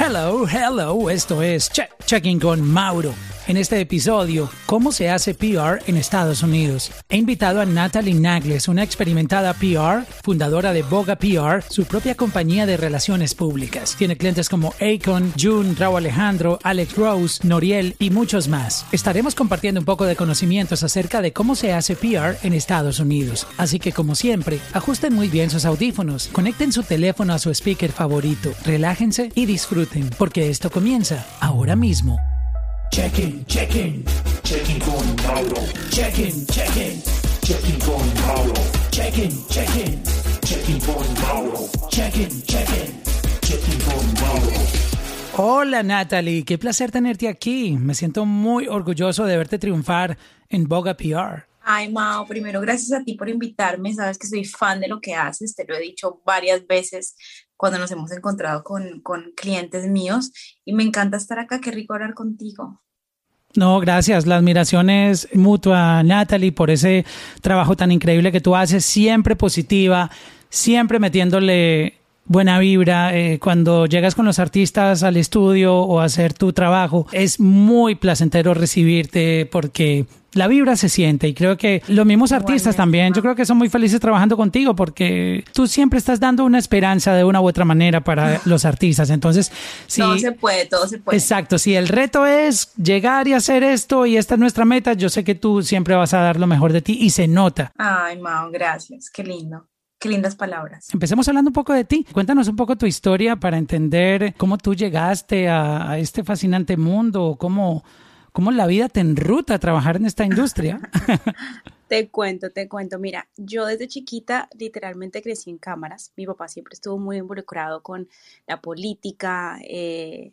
Hello, hello, esto es Check, Checking con Mauro. En este episodio, ¿cómo se hace PR en Estados Unidos? He invitado a Natalie Nagles, una experimentada PR, fundadora de Boga PR, su propia compañía de relaciones públicas. Tiene clientes como Akon, June, Raúl Alejandro, Alex Rose, Noriel y muchos más. Estaremos compartiendo un poco de conocimientos acerca de cómo se hace PR en Estados Unidos. Así que, como siempre, ajusten muy bien sus audífonos, conecten su teléfono a su speaker favorito, relájense y disfruten, porque esto comienza ahora mismo. Check-in, check-in, check-in con Mauro. Check-in, check-in, check-in con Mauro. Check-in, check-in, check-in con Mauro. Check-in, check-in, check-in con Mauro. Hola Natalie, qué placer tenerte aquí. Me siento muy orgulloso de verte triunfar en Boga PR. Ay, Mao, primero gracias a ti por invitarme. Sabes que soy fan de lo que haces, te lo he dicho varias veces cuando nos hemos encontrado con, con clientes míos y me encanta estar acá. Qué rico hablar contigo. No, gracias. La admiración es mutua, Natalie, por ese trabajo tan increíble que tú haces, siempre positiva, siempre metiéndole buena vibra. Eh, cuando llegas con los artistas al estudio o a hacer tu trabajo, es muy placentero recibirte porque la vibra se siente y creo que los mismos artistas también, yo creo que son muy felices trabajando contigo porque tú siempre estás dando una esperanza de una u otra manera para los artistas. Entonces, sí. todo se puede, todo se puede. Exacto, si el reto es llegar y hacer esto y esta es nuestra meta, yo sé que tú siempre vas a dar lo mejor de ti y se nota. Ay, Mao, gracias. Qué lindo. Qué lindas palabras. Empecemos hablando un poco de ti. Cuéntanos un poco tu historia para entender cómo tú llegaste a, a este fascinante mundo, cómo, cómo la vida te enruta a trabajar en esta industria. Te cuento, te cuento. Mira, yo desde chiquita literalmente crecí en cámaras. Mi papá siempre estuvo muy involucrado con la política, eh,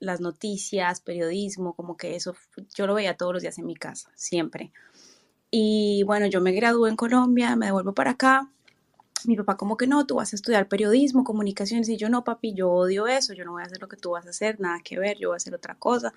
las noticias, periodismo, como que eso yo lo veía todos los días en mi casa, siempre. Y bueno, yo me gradué en Colombia, me devuelvo para acá. Mi papá como que no, tú vas a estudiar periodismo, comunicaciones. Y yo no, papi, yo odio eso, yo no voy a hacer lo que tú vas a hacer, nada que ver, yo voy a hacer otra cosa.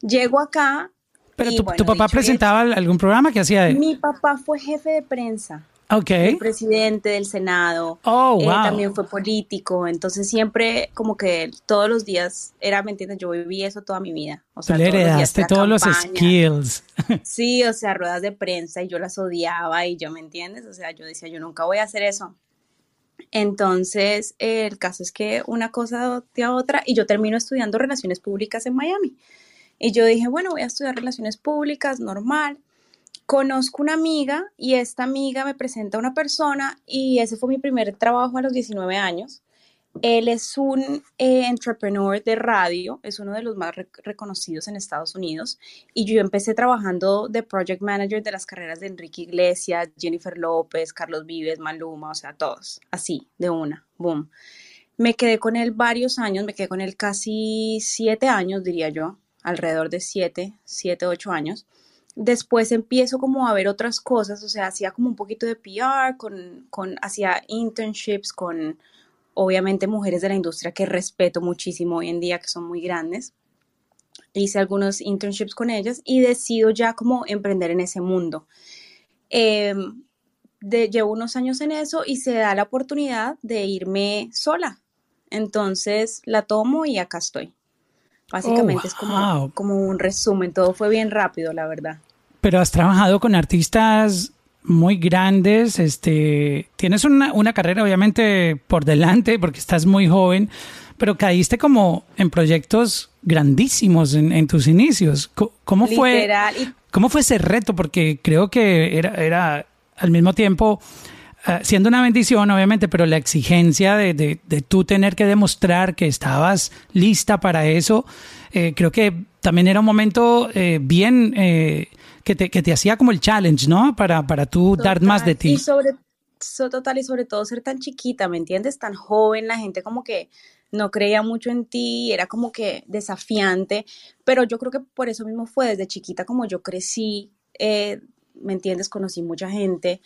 Llego acá. Pero y, tu, bueno, tu papá presentaba algún programa que hacía. Mi papá fue jefe de prensa, Ok. el presidente del Senado, Oh, eh, wow. también fue político, entonces siempre como que todos los días era, ¿me entiendes? Yo viví eso toda mi vida. O Tú sea, le todos los días heredaste todos los skills. Sí, o sea, ruedas de prensa y yo las odiaba y yo, ¿me entiendes? O sea, yo decía, yo nunca voy a hacer eso. Entonces, eh, el caso es que una cosa a otra y yo termino estudiando relaciones públicas en Miami. Y yo dije, bueno, voy a estudiar relaciones públicas, normal. Conozco una amiga y esta amiga me presenta a una persona y ese fue mi primer trabajo a los 19 años. Él es un eh, entrepreneur de radio, es uno de los más rec- reconocidos en Estados Unidos. Y yo empecé trabajando de project manager de las carreras de Enrique Iglesias, Jennifer López, Carlos Vives, Maluma, o sea, todos, así, de una, boom. Me quedé con él varios años, me quedé con él casi siete años, diría yo, alrededor de siete, siete, ocho años. Después empiezo como a ver otras cosas, o sea, hacía como un poquito de PR, con, con, hacía internships con obviamente mujeres de la industria que respeto muchísimo hoy en día, que son muy grandes. Hice algunos internships con ellas y decido ya como emprender en ese mundo. Eh, de, llevo unos años en eso y se da la oportunidad de irme sola. Entonces la tomo y acá estoy. Básicamente Oh, es como, wow. como un resumen, todo fue bien rápido, la verdad. Pero has trabajado con artistas muy grandes, este, tienes una, una carrera obviamente por delante porque estás muy joven, pero caíste como en proyectos grandísimos en, en tus inicios. ¿Cómo fue, cómo fue ese reto? Porque creo que era, era al mismo tiempo eh, siendo una bendición, obviamente, pero la exigencia de, de, de tú tener que demostrar que estabas lista para eso, eh, creo que también era un momento eh, bien eh, que, te, que te hacía como el challenge, ¿no? Para, para tú dar más de Total, Y ti. sobre, so- total, y sobre todo ser tan chiquita, ¿me entiendes? Tan joven, la gente como que no creía mucho en ti, era como que desafiante, pero yo creo que por eso mismo fue desde chiquita como yo crecí, eh, ¿me entiendes? Conocí mucha gente,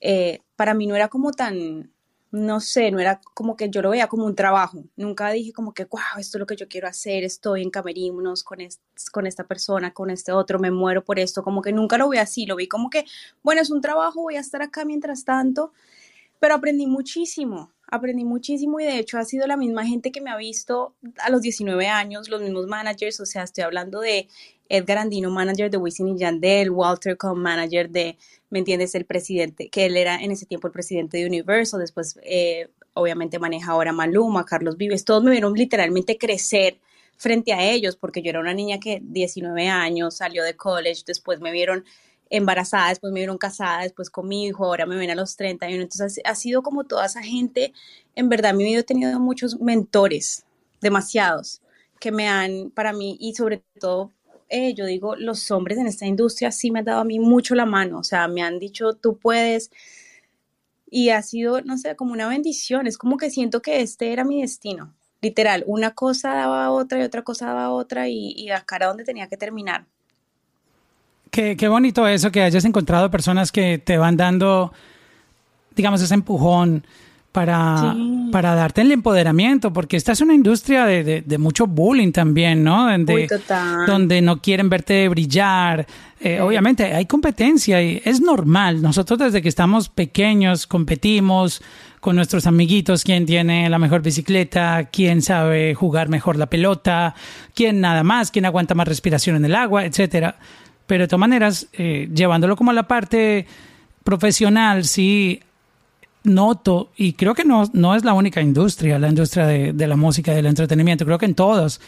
eh, para mí no era como tan, no sé, no era como que yo lo veía como un trabajo, nunca dije como que, wow, esto es lo que yo quiero hacer, estoy en camerinos con, con esta persona, con este otro, me muero por esto, como que nunca lo vi así, lo vi como que, bueno, es un trabajo, voy a estar acá mientras tanto, pero aprendí muchísimo, aprendí muchísimo y de hecho ha sido la misma gente que me ha visto a los 19 años, los mismos managers, o sea, estoy hablando de Edgar Andino, manager de Wisin y Yandel, Walter Cohn, manager de, ¿me entiendes?, el presidente, que él era en ese tiempo el presidente de Universal, después eh, obviamente maneja ahora Maluma, Carlos Vives, todos me vieron literalmente crecer frente a ellos, porque yo era una niña que 19 años salió de college, después me vieron embarazada, después me vieron casada, después con mi hijo, ahora me ven a los 31. Entonces ha sido como toda esa gente, en verdad, mi vida he tenido muchos mentores, demasiados, que me han, para mí, y sobre todo, eh, yo digo, los hombres en esta industria sí me han dado a mí mucho la mano, o sea, me han dicho, tú puedes, y ha sido, no sé, como una bendición, es como que siento que este era mi destino, literal, una cosa daba a otra y otra cosa daba a otra y, y acá era donde tenía que terminar. Qué, qué bonito eso, que hayas encontrado personas que te van dando, digamos, ese empujón para, para darte el empoderamiento, porque esta es una industria de, de, mucho bullying también, ¿no? Donde, donde no quieren verte brillar. Eh, obviamente hay competencia y es normal. Nosotros desde que estamos pequeños competimos con nuestros amiguitos, quién tiene la mejor bicicleta, quién sabe jugar mejor la pelota, quién nada más, quién aguanta más respiración en el agua, etcétera. Pero de todas maneras, eh, llevándolo como a la parte profesional, sí noto, y creo que no, no es la única industria, la industria de, de la música, del entretenimiento, creo que en todos,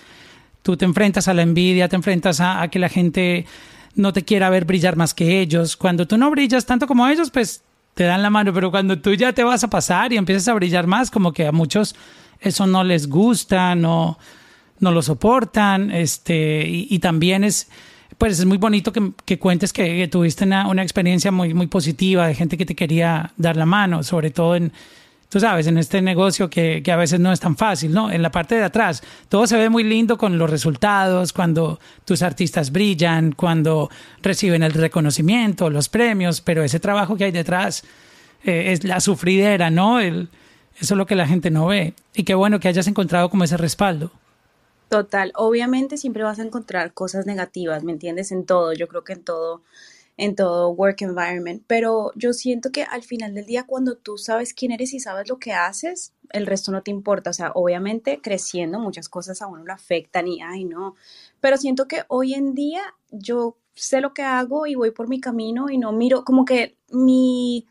tú te enfrentas a la envidia, te enfrentas a, que la gente no te quiera ver brillar más que ellos. Cuando tú no brillas tanto como ellos, pues te dan la mano, pero cuando tú ya te vas a pasar y empiezas a brillar más, como que a muchos eso no les gusta, no, no lo soportan, este, y, y también es pues es muy bonito que, que cuentes que, tuviste una, una, experiencia muy, muy positiva de gente que te quería dar la mano, sobre todo en, tú sabes, en este negocio que, que, a veces no es tan fácil, ¿no? En la parte de atrás, todo se ve muy lindo con los resultados, cuando tus artistas brillan, cuando reciben el reconocimiento, los premios, pero ese trabajo que hay detrás eh, es la sufridera, ¿no? El, eso es lo que la gente no ve. Y qué bueno que hayas encontrado como ese respaldo. Total, obviamente siempre vas a encontrar cosas negativas, ¿me entiendes? En todo, yo creo que en todo, en todo work environment, pero yo siento que al final del día cuando tú sabes quién eres y sabes lo que haces, el resto no te importa, o sea, obviamente creciendo muchas cosas a uno lo afectan y, ay, no, pero siento que hoy en día yo sé lo que hago y voy por mi camino y no miro, como que mi,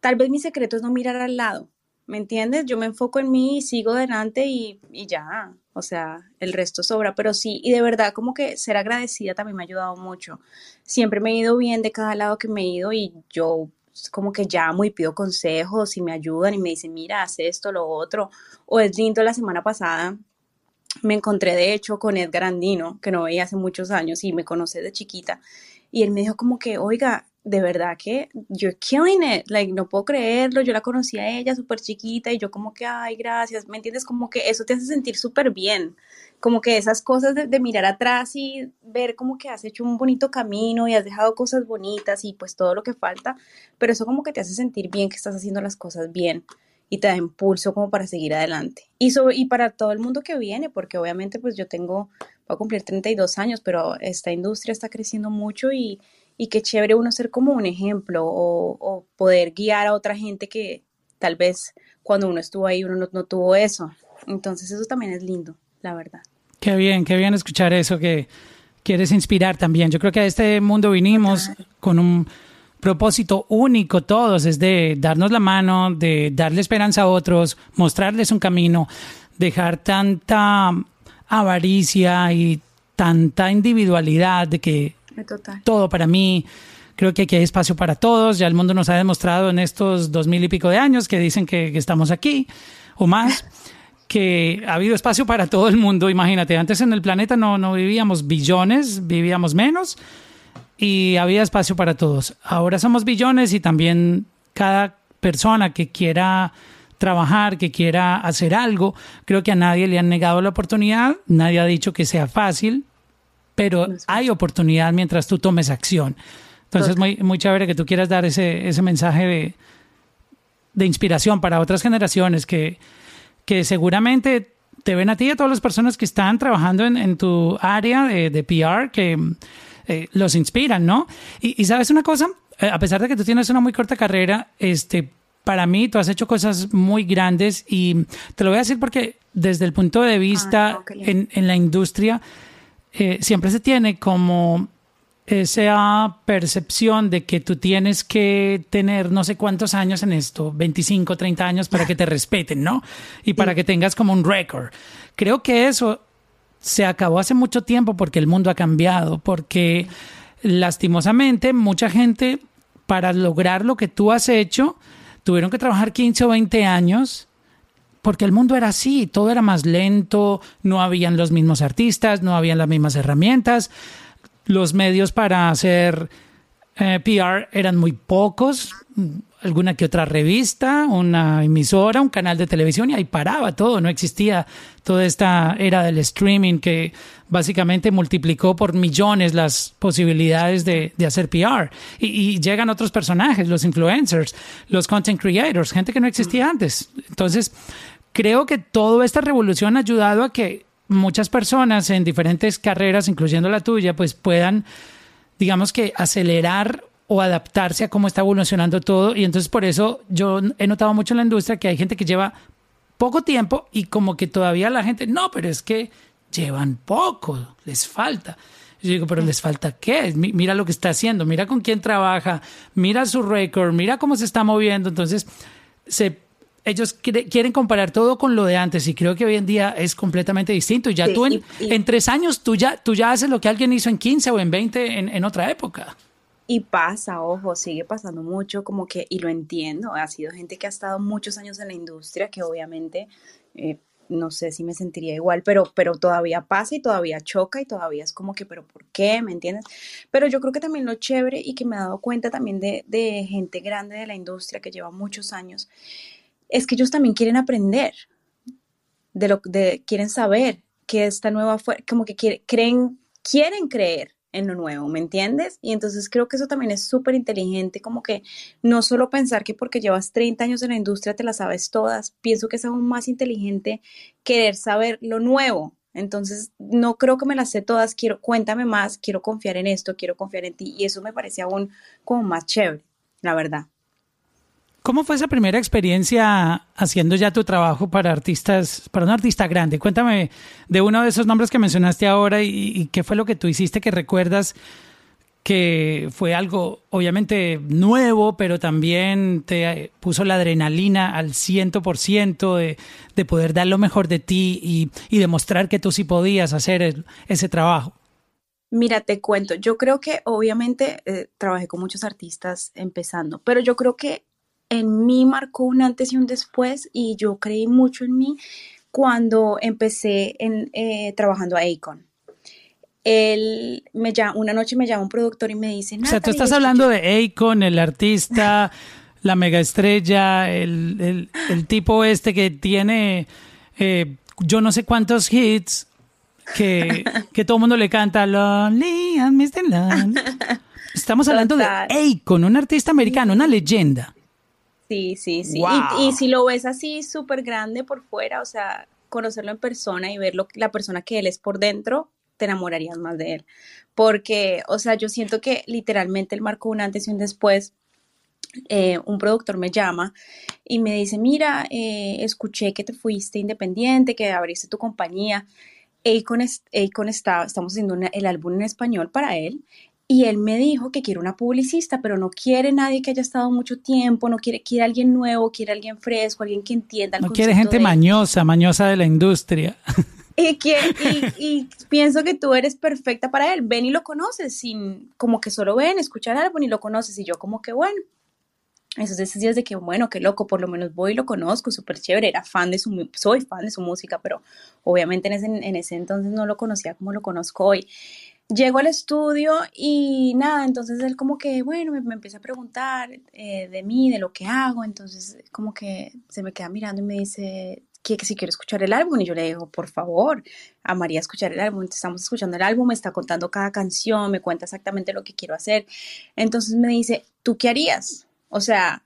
tal vez mi secreto es no mirar al lado, ¿me entiendes? Yo me enfoco en mí y sigo adelante y, y ya, o sea, el resto sobra, pero sí, y de verdad como que ser agradecida también me ha ayudado mucho. Siempre me he ido bien de cada lado que me he ido y yo como que llamo y pido consejos y me ayudan y me dicen, mira, haz esto, lo otro. O es lindo, la semana pasada me encontré de hecho con Edgar Andino, que no veía hace muchos años y me conoce de chiquita. Y él me dijo como que, oiga, de verdad que you're killing it, like no puedo creerlo, yo la conocí a ella súper chiquita y yo como que, ay, gracias, ¿me entiendes? Como que eso te hace sentir súper bien, como que esas cosas de, de, mirar atrás y ver como que has hecho un bonito camino y has dejado cosas bonitas y pues todo lo que falta, pero eso como que te hace sentir bien que estás haciendo las cosas bien y te da impulso como para seguir adelante. Y, sobre, y para todo el mundo que viene, porque obviamente pues yo tengo, voy a cumplir 32 años, pero esta industria está creciendo mucho y y qué chévere uno ser como un ejemplo o, o, poder guiar a otra gente que tal vez cuando uno estuvo ahí uno no, no, tuvo eso. Entonces eso también es lindo, la verdad. Qué bien, qué bien escuchar eso, que quieres inspirar también. Yo creo que a este mundo vinimos con un propósito único todos, es de darnos la mano, de darle esperanza a otros, mostrarles un camino, dejar tanta avaricia y tanta individualidad de que Todo para mí. Creo que aquí hay espacio para todos. Ya el mundo nos ha demostrado en estos dos mil y pico de años que dicen que, que estamos aquí o más, que ha habido espacio para todo el mundo. Imagínate, antes en el planeta no, no vivíamos billones, vivíamos menos y había espacio para todos. Ahora somos billones y también cada persona que quiera trabajar, que quiera hacer algo, creo que a nadie le han negado la oportunidad, nadie ha dicho que sea fácil, pero hay oportunidad mientras tú tomes acción. Entonces, muy, muy chévere que tú quieras dar ese, ese mensaje de, de inspiración para otras generaciones que, que seguramente te ven a ti y a todas las personas que están trabajando en, en tu área de, de PR, que eh, los inspiran, ¿no? Y, y, sabes una cosa, eh, a pesar de que tú tienes una muy corta carrera, este, para mí tú has hecho cosas muy grandes y te lo voy a decir porque desde el punto de vista en, en, la industria eh, siempre se tiene como esa percepción de que tú tienes que tener no sé cuántos años en esto, 25, 30 años para que te respeten, ¿no? Y para que tengas como un récord. Creo que eso se acabó hace mucho tiempo porque el mundo ha cambiado, porque lastimosamente mucha gente para lograr lo que tú has hecho tuvieron que trabajar 15 o 20 años porque el mundo era así, todo era más lento, no habían los mismos artistas, no habían las mismas herramientas, los medios para hacer eh, PR eran muy pocos, alguna que otra revista, una emisora, un canal de televisión y ahí paraba todo, no existía toda esta era del streaming que básicamente multiplicó por millones las posibilidades de, hacer PR. Y, llegan otros personajes, los influencers, los content creators, gente que no existía antes. Entonces, creo que toda esta revolución ha ayudado a que muchas personas en diferentes carreras, incluyendo la tuya, pues puedan, digamos que, acelerar o adaptarse a cómo está evolucionando todo. Y entonces por eso yo he notado mucho en la industria que hay gente que lleva poco tiempo y como que todavía la gente, no, pero es que llevan poco, les falta. Yo digo, pero les falta qué? Mira lo que está haciendo, mira con quién trabaja, mira su récord, mira cómo se está moviendo. Entonces, se ellos quieren comparar todo con lo de antes y creo que hoy en día es completamente distinto. Y ya tú en, en, tres años, tú ya, tú ya haces lo que alguien hizo en 15 o en 20 en, en, otra época. Y pasa, ojo, sigue pasando mucho, como que, y lo entiendo, ha sido gente que ha estado muchos años en la industria, que obviamente, eh, no sé si me sentiría igual, pero, pero todavía pasa y todavía choca y todavía es como que, pero ¿por qué? ¿Me entiendes? Pero yo creo que también lo chévere y que me he dado cuenta también de, de gente grande de la industria que lleva muchos años, es que ellos también quieren aprender, de lo, de, quieren saber que esta nueva, como que creen, quieren creer en lo nuevo, ¿me entiendes? Y entonces creo que eso también es súper inteligente, como que no solo pensar que porque llevas 30 años en la industria te las sabes todas, pienso que es aún más inteligente querer saber lo nuevo. Entonces, no creo que me las sé todas, quiero, cuéntame más, quiero confiar en esto, quiero confiar en ti, y eso me parece aún como más chévere, la verdad. ¿Cómo fue esa primera experiencia haciendo ya tu trabajo para artistas, para un artista grande? Cuéntame de uno de esos nombres que mencionaste ahora y, qué fue lo que tú hiciste que recuerdas que fue algo obviamente nuevo, pero también te puso la adrenalina al ciento por ciento de, poder dar lo mejor de ti y, demostrar que tú sí podías hacer ese trabajo. Mira, te cuento, yo creo que obviamente eh, trabajé con muchos artistas empezando, pero yo creo que en mí marcó un antes y un después y yo creí mucho en mí cuando empecé en, eh, trabajando a Akon. Él me llama, una noche me llama un productor y me dice... O sea, tú estás hablando de Akon, el artista, la mega estrella, el, tipo este que tiene eh, yo no sé cuántos hits que, que todo el mundo le canta Lonely and Mr. Lonely. Estamos hablando de Akon, un artista americano, una leyenda. Sí, sí, sí. Y, si lo ves así súper grande por fuera, o sea, conocerlo en persona y ver la persona que él es por dentro, te enamorarías más de él. Porque, o sea, yo siento que literalmente él marcó un antes y un después. Eh, un productor me llama y me dice, mira, eh, escuché que te fuiste independiente, que abriste tu compañía. Akon, Akon está, estamos haciendo el álbum en español para él y él me dijo que quiere una publicista, pero no quiere nadie que haya estado mucho tiempo, no quiere, quiere alguien nuevo, quiere alguien fresco, alguien que entienda. El no quiere gente mañosa, mañosa de la industria. Y, que, y, pienso que tú eres perfecta para él. Ven y lo conoces, sin, como que solo ven, escuchar algo y lo conoces. Y yo como que bueno. Esos días de que, bueno, qué loco, por lo menos voy y lo conozco, súper chévere, era fan de su, soy fan de su música, pero obviamente en ese, en ese entonces no lo conocía como lo conozco hoy. Llego al estudio y nada, entonces él como que, bueno, me, empieza a preguntar eh, de mí, de lo que hago, entonces como que se me queda mirando y me dice que, si quiero escuchar el álbum y yo le digo, por favor, amaría escuchar el álbum, estamos escuchando el álbum, me está contando cada canción, me cuenta exactamente lo que quiero hacer, entonces me dice, ¿tú qué harías? O sea,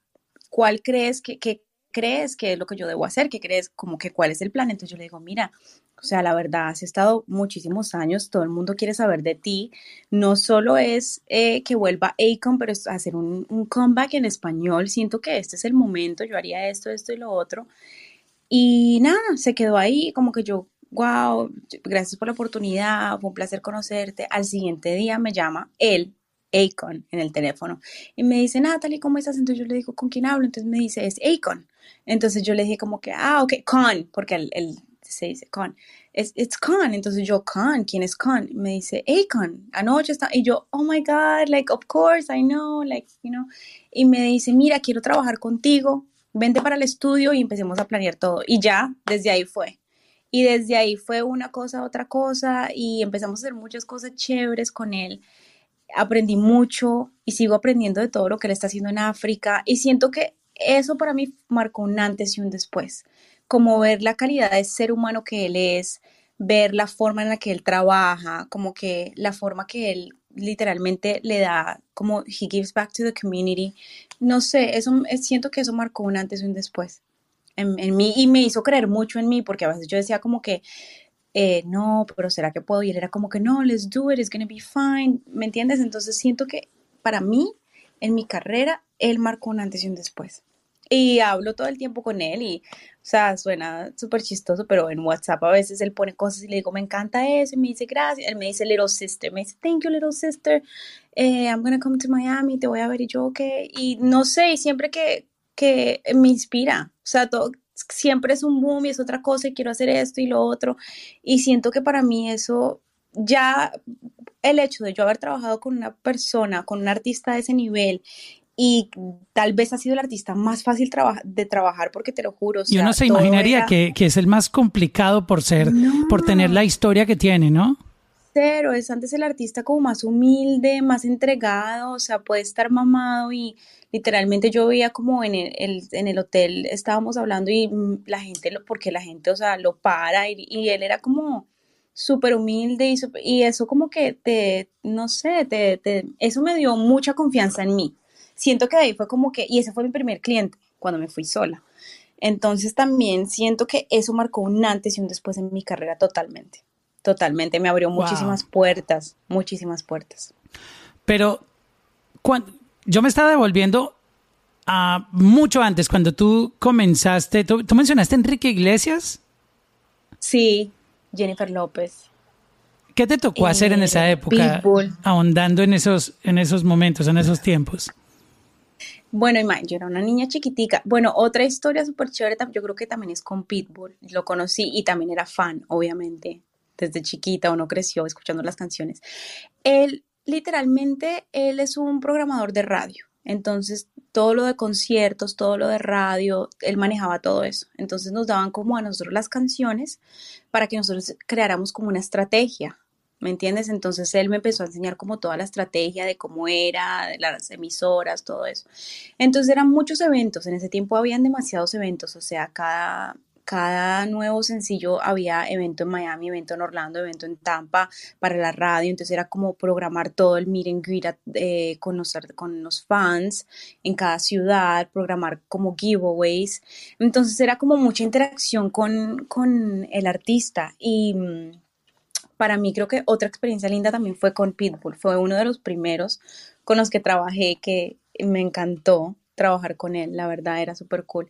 ¿cuál crees que, que crees que es lo que yo debo hacer? ¿Qué crees? Como que cuál es el plan? Entonces yo le digo, mira, O sea, la verdad, has estado muchísimos años, todo el mundo quiere saber de ti. No solo es eh, que vuelva Akon, pero es hacer un, comeback en español. Siento que este es el momento, yo haría esto, esto y lo otro. Y nada, se quedó ahí, como que yo, wow, gracias por la oportunidad, fue un placer conocerte. Al siguiente día me llama él, Akon, en el teléfono, y me dice, Natalie, ¿cómo estás? Entonces yo le digo, ¿con quién hablo? Entonces me dice, es Akon. Entonces yo le dije como que, ah, ok, Con, porque él se dice Con. Es it's Con. Entonces yo, Con, ¿quién es Con? Me dice, Akon, anoche está, y yo, oh my God, like, of course, I know, like, you know. Y me dice, mira, quiero trabajar contigo, vente para el estudio y empecemos a planear todo. Y ya, desde ahí fue. Y desde ahí fue una cosa, otra cosa, y empezamos a hacer muchas cosas chéveres con él. Aprendí mucho y sigo aprendiendo de todo lo que él está haciendo en África. Y siento que eso para mí marcó un antes y un después. Como ver la calidad de ser humano que él es, ver la forma en la que él trabaja, como que la forma que él literalmente le da, como he gives back to the community. No sé, eso siento que eso marcó un antes y un después en, en mí y me hizo creer mucho en mí porque a veces yo decía como que eh, no, pero ¿será que puedo? Y él era como que no, let's do it, it's gonna be fine, ¿me entiendes? Entonces siento que para mí, en mi carrera, él marcó un antes y un después. Y hablo todo el tiempo con él y, o sea, suena súper chistoso, pero en WhatsApp a veces él pone cosas y le digo, me encanta eso, y me dice, gracias. Él me dice, little sister, me dice, thank you, little sister, eh, I'm gonna come to Miami, te voy a ver y yo, ok. Y no sé, y siempre que, que me inspira, o sea, todo, siempre es un boom y es otra cosa y quiero hacer esto y lo otro. Y siento que para mí eso ya el hecho de yo haber trabajado con una persona, con un artista de ese nivel y tal vez ha sido el artista más fácil de trabajar porque te lo juro. O sea, Yo no se imaginaría que, que, es el más complicado por ser, por tener la historia que tiene, ¿no? Cero, es antes el artista como más humilde, más entregado, o sea, puede estar mamado y literalmente yo veía como en el, en el hotel estábamos hablando y mm, la gente, porque la gente, o sea, lo para y, y él era como súper humilde y, y eso como que te, no sé, te, te, eso me dio mucha confianza en mí siento que ahí fue como que, y ese fue mi primer cliente cuando me fui sola. Entonces también siento que eso marcó un antes y un después en mi carrera totalmente. Totalmente, me abrió muchísimas puertas, muchísimas puertas. Pero cuando, yo me estaba devolviendo a mucho antes, cuando tú comenzaste, ¿tú, mencionaste Enrique Iglesias? Sí, Jennifer López. ¿Qué te tocó hacer en esa eh, época? Ahondando en esos, en esos momentos, en esos tiempos. Bueno, yo era una niña chiquitica. Bueno, otra historia súper chévere, yo creo que también es con Pitbull. Lo conocí y también era fan, obviamente. Desde chiquita uno creció escuchando las canciones. Él, literalmente, él es un programador de radio. Entonces, todo lo de conciertos, todo lo de radio, él manejaba todo eso. Entonces nos daban como a nosotros las canciones para que nosotros creáramos como una estrategia ¿me entiendes? Entonces él me empezó a enseñar como toda la estrategia de cómo era, de las emisoras, todo eso. Entonces eran muchos eventos, en ese tiempo habían demasiados eventos, o sea, cada, cada nuevo sencillo había evento en Miami, evento en Orlando, evento en Tampa para la radio, entonces era como programar todo el meet and greet eh, con, los, con los fans en cada ciudad, programar como giveaways, entonces era como mucha interacción con, con el artista y mm, para mí creo que otra experiencia linda también fue con Pitbull. Fue uno de los primeros con los que trabajé que me encantó trabajar con él, la verdad era súper cool.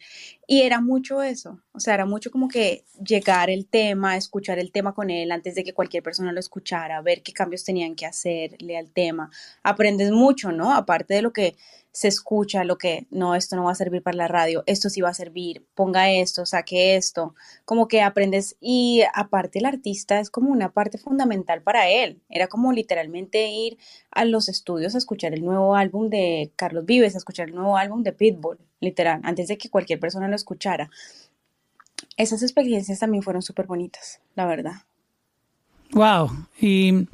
Y era mucho eso, o sea, era mucho como que llegar el tema, escuchar el tema con él antes de que cualquier persona lo escuchara, ver qué cambios tenían que hacerle al tema. Aprendes mucho, ¿no? Aparte de lo que se escucha lo que, no, esto no va a servir para la radio, esto sí va a servir, ponga esto, saque esto, como que aprendes y aparte el artista es como una parte fundamental para él, era como literalmente ir a los estudios a escuchar el nuevo álbum de Carlos Vives, a escuchar el nuevo álbum de Pitbull, literal, antes de que cualquier persona lo escuchara. Esas experiencias también fueron súper bonitas, la verdad. Wow, y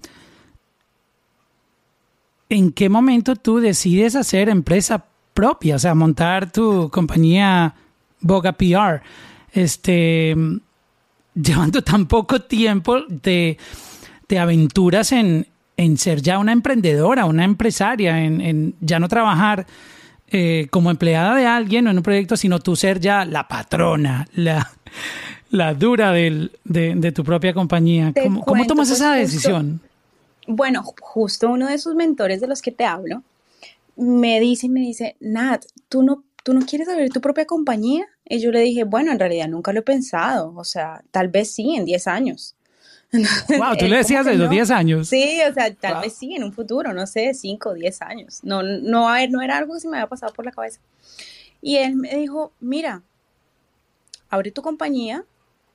¿en qué momento tú decides hacer empresa propia? O sea, montar tu compañía Boga PR. Este, llevando tan poco tiempo de, aventuras en, ser ya una emprendedora, una empresaria, en, ya no trabajar eh, como empleada de alguien o en un proyecto, sino tú ser ya la patrona, la, la dura del, de, de tu propia compañía. ¿Cómo, cómo tomas pues, esa justo- decisión? Bueno, justo uno de esos mentores de los que te hablo me dice, me dice, Nat, ¿tú no, ¿tú no quieres abrir tu propia compañía? Y yo le dije, bueno, en realidad nunca lo he pensado, o sea, tal vez sí en 10 años. Wow, tú le decías de los no. 10 años. Sí, o sea, tal Wow. vez sí en un futuro, no sé, 5 o 10 años. No, no, a ver, no era algo que se me había pasado por la cabeza. Y él me dijo, mira, abre tu compañía,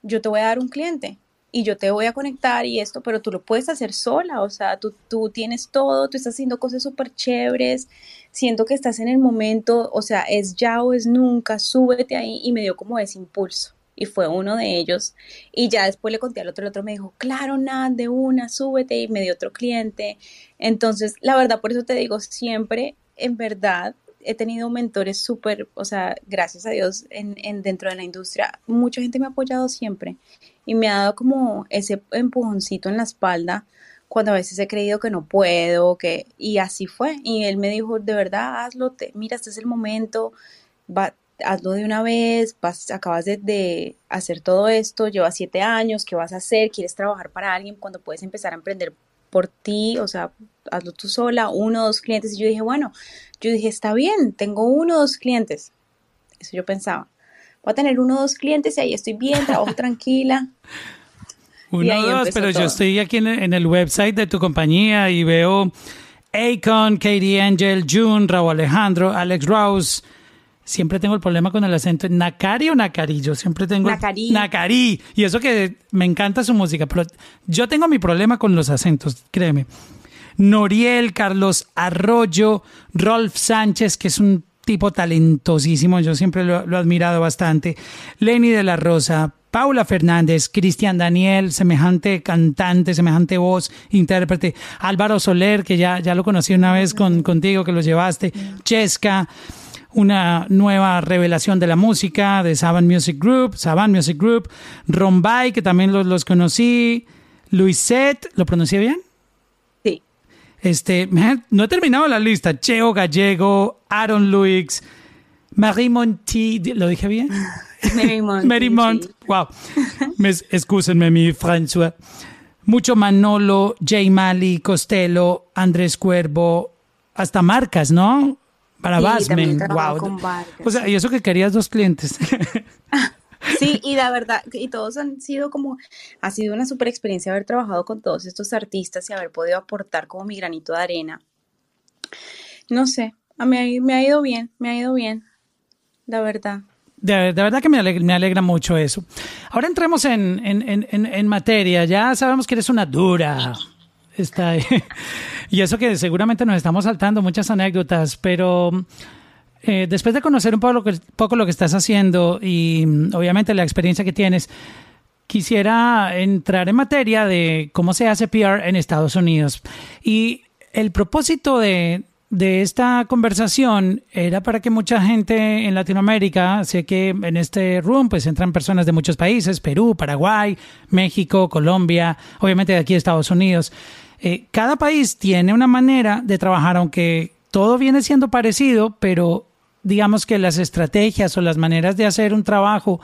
yo te voy a dar un cliente y yo te voy a conectar y esto, pero tú lo puedes hacer sola, o sea, tú, tú tienes todo, tú estás haciendo cosas súper chéveres, siento que estás en el momento, o sea, es ya o es nunca, súbete ahí y me dio como ese impulso. Y fue uno de ellos. Y ya después le conté al otro, el otro me dijo, claro, nada, de una, súbete. Y me dio otro cliente. Entonces, la verdad, por eso te digo, siempre, en verdad, he tenido mentores súper, o sea, gracias a Dios, en, en- dentro de la industria, mucha gente me ha apoyado siempre y me ha dado como ese empujoncito en la espalda cuando a veces he creído que no puedo, que, y así fue. Y él me dijo, de verdad, hazlo, te, mira, este es el momento, va, hazlo de una vez, vas, acabas de, de hacer todo esto, llevas siete años, ¿qué vas a hacer? ¿Quieres trabajar para alguien cuando puedes empezar a emprender por ti? O sea, hazlo tú sola, uno o dos clientes. Y yo dije, bueno, yo dije, está bien, tengo uno o dos clientes. Eso yo pensaba. Voy a tener uno o dos clientes y ahí estoy bien, trabajo tranquila. Uno o dos, pero yo estoy aquí en, en el website de tu compañía y veo Akon, Katie Angel, June, Raúl Alejandro, Alex Rouse. Siempre tengo el problema con el acento. ¿Nakari o Nakari? Yo siempre tengo... Nakari. Nakari. Y eso que me encanta su música, pero yo tengo mi problema con los acentos, créeme. Noriel, Carlos Arroyo, Rolf Sánchez, que es un tipo talentosísimo, yo siempre lo, he admirado bastante, Lenny de la Rosa, Paula Fernández, Cristian Daniel, semejante cantante, semejante voz, intérprete, Álvaro Soler, que ya, ya lo conocí una vez con, contigo, que lo llevaste, Chesca, una nueva revelación de la música de Saban Music Group, Saban Music Group, Rombay, que también los, los conocí, Luisette, ¿lo pronuncié bien? Este, man, no he terminado la lista. Cheo Gallego, Aaron Luix, Marie Monti, ¿lo dije bien? Mary Mont, sí. wow. Me, excúsenme mi François. Mucho Manolo, Jay Mali, Costello, Andrés Cuervo, hasta marcas, ¿no? Para Sí, Basmen, wow. O sea, y eso que querías dos clientes. Sí, y la verdad, y todos han sido como, ha sido una super experiencia haber trabajado con todos estos artistas y haber podido aportar como mi granito de arena. No sé, a mí me ha ido bien, me ha ido bien, la verdad. De, de verdad que me alegra, me alegra mucho eso. Ahora entremos en, en, en, en- materia. Ya sabemos que eres una dura. Está, y eso que seguramente nos estamos saltando muchas anécdotas, pero eh, después de conocer un poco lo, que, estás haciendo y mm, obviamente la experiencia que tienes, quisiera entrar en materia de cómo se hace PR en Estados Unidos. Y el propósito de, esta conversación era para que mucha gente en Latinoamérica, sé que en este room pues entran personas de muchos países, Perú, Paraguay, México, Colombia, obviamente de aquí Estados Unidos. Eh, cada país tiene una manera de trabajar, aunque todo viene siendo parecido, pero digamos que las estrategias o las maneras de hacer un trabajo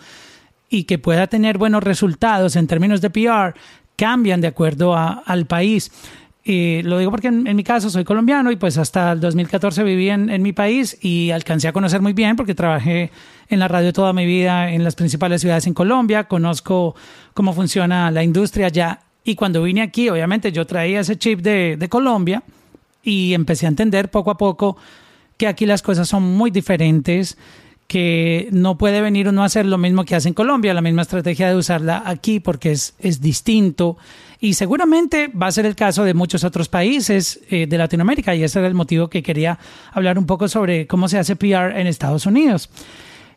y que pueda tener buenos resultados en términos de PR cambian de acuerdo a- al país. Y lo digo porque en, en mi caso soy colombiano y pues hasta el 2014 viví en, en mi país y alcancé a conocer muy bien porque trabajé en la radio toda mi vida en las principales ciudades en Colombia, conozco cómo funciona la industria allá y cuando vine aquí obviamente yo traía ese chip de, de Colombia y empecé a entender poco a poco que aquí las cosas son muy diferentes, que no puede venir uno a hacer lo mismo que hace en Colombia, la misma estrategia de usarla aquí porque es, es distinto y seguramente va a ser el caso de muchos otros países eh, de Latinoamérica y ese era el motivo que quería hablar un poco sobre cómo se hace PR en Estados Unidos.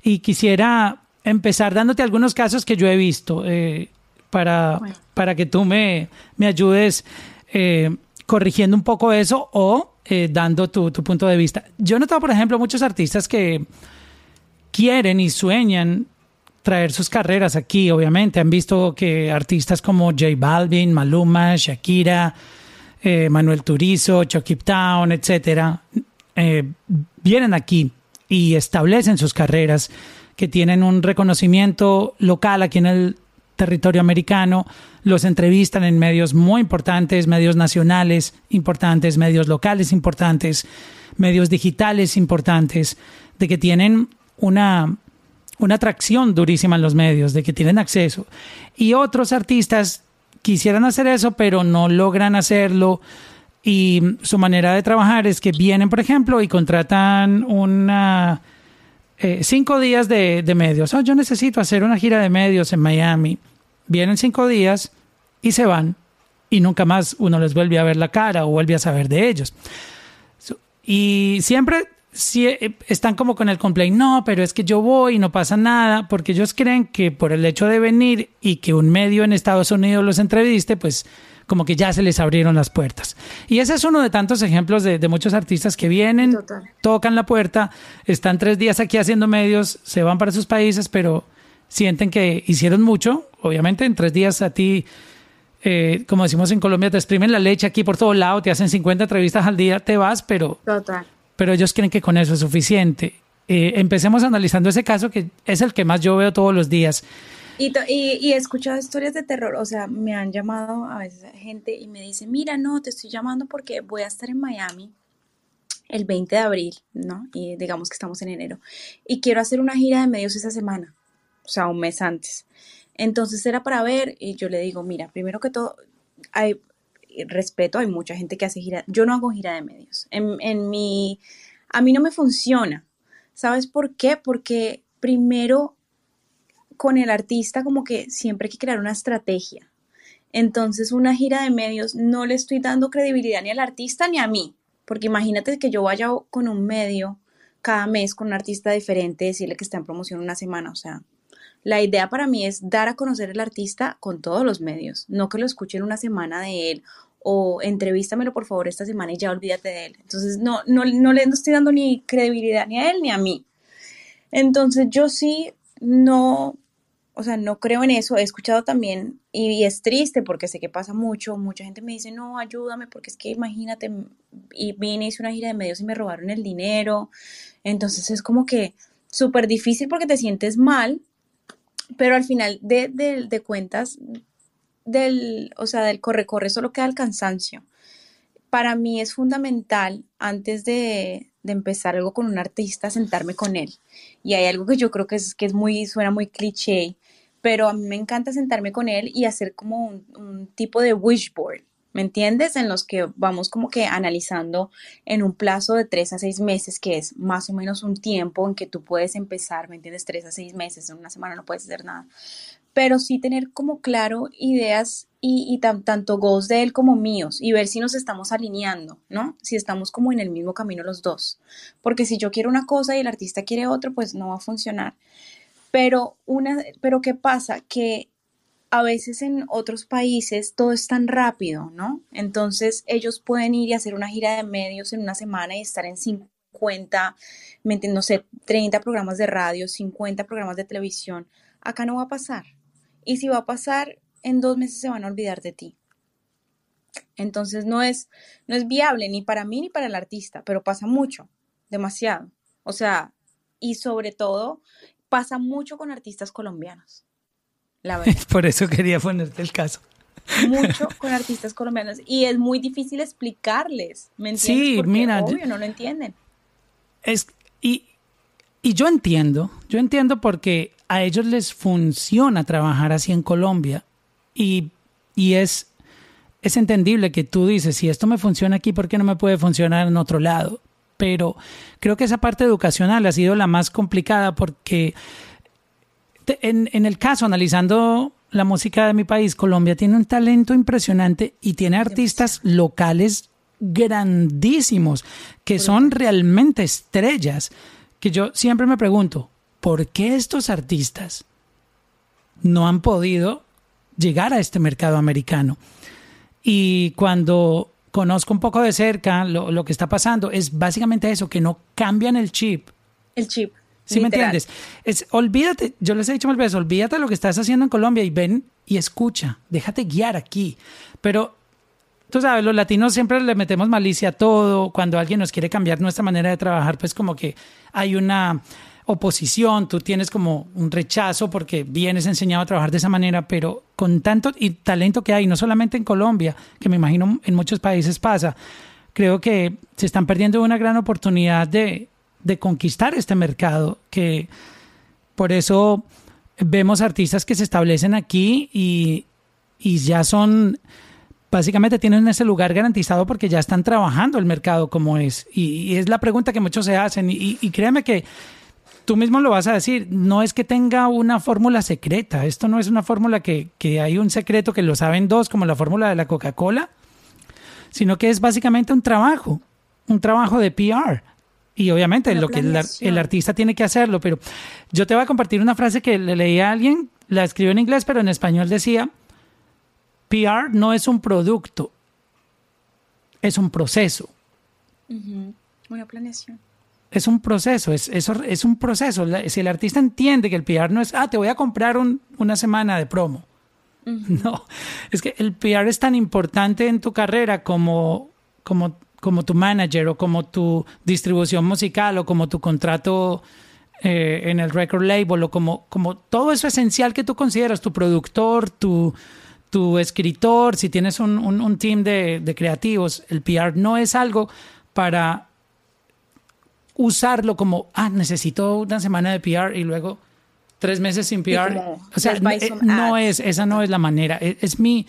Y quisiera empezar dándote algunos casos que yo he visto eh, para, para que tú me, me ayudes eh, corrigiendo un poco eso o eh, dando tu, tu punto de vista. Yo he notado, por ejemplo, muchos artistas que quieren y sueñan traer sus carreras aquí, obviamente. Han visto que artistas como J Balvin, Maluma, Shakira, eh, Manuel Turizo, Chucky Town, etcétera, eh, vienen aquí y establecen sus carreras que tienen un reconocimiento local aquí en el territorio americano, los entrevistan en medios muy importantes, medios nacionales importantes, medios locales importantes, medios digitales importantes, de que tienen una, una atracción durísima en los medios, de que tienen acceso. Y otros artistas quisieran hacer eso, pero no logran hacerlo. Y su manera de trabajar es que vienen, por ejemplo, y contratan una eh, cinco días de, medios. Oh, yo necesito hacer una gira de medios en Miami. Vienen cinco días y se van y nunca más uno les vuelve a ver la cara o vuelve a saber de ellos. Y siempre si eh, están como con el complaint, no, pero es que yo voy y no pasa nada, porque ellos creen que por el hecho de venir y que un medio en Estados Unidos los entreviste, pues como que ya se les abrieron las puertas. Y ese es uno de tantos ejemplos de, muchos artistas que vienen, tocan la puerta, están tres días aquí haciendo medios, se van para sus países, pero sienten que hicieron mucho. Obviamente en tres días a ti, eh, como decimos en Colombia, te exprimen la leche aquí por todo lado, te hacen 50 entrevistas al día, te vas, pero, pero ellos creen que con eso es suficiente. Eh, empecemos analizando ese caso que es el que más yo veo todos los días. Y, y, he escuchado historias de terror, o sea, me han llamado a veces gente y me dice, mira, no, te estoy llamando porque voy a estar en Miami el 20 de abril, ¿no? Y digamos que estamos en enero. Y quiero hacer una gira de medios esa semana, o sea, un mes antes. Entonces era para ver, y yo le digo, mira, primero que todo, hay respeto, hay mucha gente que hace gira, yo no hago gira de medios. En, en mi, a mí no me funciona. ¿Sabes por qué? Porque primero con el artista como que siempre hay que crear una estrategia. Entonces, una gira de medios no le estoy dando credibilidad ni al artista ni a mí, porque imagínate que yo vaya con un medio cada mes con un artista diferente, decirle que está en promoción una semana, o sea, la idea para mí es dar a conocer al artista con todos los medios, no que lo escuchen una semana de él o entrevístamelo por favor esta semana y ya olvídate de él. Entonces, no, no, no le estoy dando ni credibilidad ni a él ni a mí. Entonces, yo sí no, o sea, no creo en eso. He escuchado también, y, es triste porque sé que pasa mucho, mucha gente me dice, no, ayúdame, porque es que imagínate, y vine, hice una gira de medios y me robaron el dinero. Entonces es como que súper difícil porque te sientes mal, pero al final de, de cuentas, del, o sea, del corre-corre solo queda el cansancio. Para mí es fundamental, antes de, de empezar algo con un artista, sentarme con él. Y hay algo que yo creo que es, que es muy, suena muy cliché, pero a mí me encanta sentarme con él y hacer como un, tipo de wishboard, ¿me entiendes? En los que vamos como que analizando en un plazo de tres a seis meses, que es más o menos un tiempo en que tú puedes empezar, ¿me entiendes? Tres a seis meses, en una semana no puedes hacer nada, pero sí tener como claro ideas y, tanto goals de él como míos y ver si nos estamos alineando, ¿no? Si estamos como en el mismo camino los dos, porque si yo quiero una cosa y el artista quiere otro, pues no va a funcionar. Pero, una, pero ¿qué pasa? Que a veces en otros países todo es tan rápido, ¿no? Entonces ellos pueden ir y hacer una gira de medios en una semana y estar en 50, no sé, 30 programas de radio, 50 programas de televisión. Acá no va a pasar. Y si va a pasar, en dos meses se van a olvidar de ti. Entonces no es, no es viable ni para mí ni para el artista, pero pasa mucho, demasiado. O sea, y sobre todo pasa mucho con artistas colombianos. La verdad. Por eso quería ponerte el caso. Mucho con artistas colombianos. Y es muy difícil explicarles. ¿Me entiendes? Sí, Porque, mira. Obvio, no lo entienden. Es, y, y yo entiendo, yo entiendo porque a ellos les funciona trabajar así en Colombia. Y, y es, es entendible que tú dices, si esto me funciona aquí, ¿por qué no me puede funcionar en otro lado? pero creo que esa parte educacional ha sido la más complicada porque en, en el caso, analizando la música de mi país, Colombia tiene un talento impresionante y tiene artistas locales grandísimos que son realmente estrellas. Que yo siempre me pregunto, ¿por qué estos artistas no han podido llegar a este mercado americano? Y cuando conozco un poco de cerca lo, que está pasando, es básicamente eso, que no cambian el chip. El chip. ¿Sí me entiendes? Es, olvídate, yo les he dicho mil veces, olvídate de lo que estás haciendo en Colombia y ven y escucha, déjate guiar aquí. Pero tú sabes, los latinos siempre le metemos malicia a todo. Cuando alguien nos quiere cambiar nuestra manera de trabajar, pues como que hay una oposición, tú tienes como un rechazo porque vienes enseñado a trabajar de esa manera, pero con tanto y talento que hay, no solamente en Colombia, que me imagino en muchos países pasa, creo que se están perdiendo una gran oportunidad de, de conquistar este mercado, que por eso vemos artistas que se establecen aquí y, y ya son, básicamente tienen ese lugar garantizado porque ya están trabajando el mercado como es. Y, es la pregunta que muchos se hacen. Y, y, créeme que tú mismo lo vas a decir, no es que tenga una fórmula secreta, esto no es una fórmula que, que hay un secreto que lo saben dos, como la fórmula de la Coca-Cola, sino que es básicamente un trabajo, un trabajo de PR. Y obviamente lo que el, el, artista tiene que hacerlo, pero yo te voy a compartir una frase que le leí a alguien, la escribió en inglés, pero en español decía, PR no es un producto, es un proceso. Una planeación. Es un proceso, es, es, un proceso. Si el artista entiende que el PR no es, ah, te voy a comprar una semana de promo. No, es que el PR es tan importante en tu carrera como, como, como tu manager o como tu distribución musical o como tu contrato eh, en el record label o como, como todo eso esencial que tú consideras, tu productor, tu, tu escritor, si tienes un, un, team de, de, creativos, el PR no es algo para usarlo como, ah, necesito una semana de PR y luego tres meses sin PR. o sea, eh, no, es, esa no es la manera. Es, es, mi,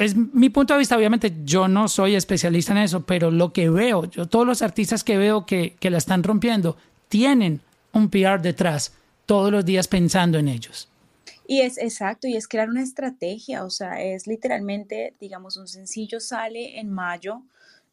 es mi punto de vista. Obviamente, yo no soy especialista en eso, pero lo que veo, yo, todos los artistas que veo que, que la están rompiendo, tienen un PR detrás todos los días pensando en ellos. Y es exacto, y es crear una estrategia, o sea, es literalmente, digamos, un sencillo sale en mayo,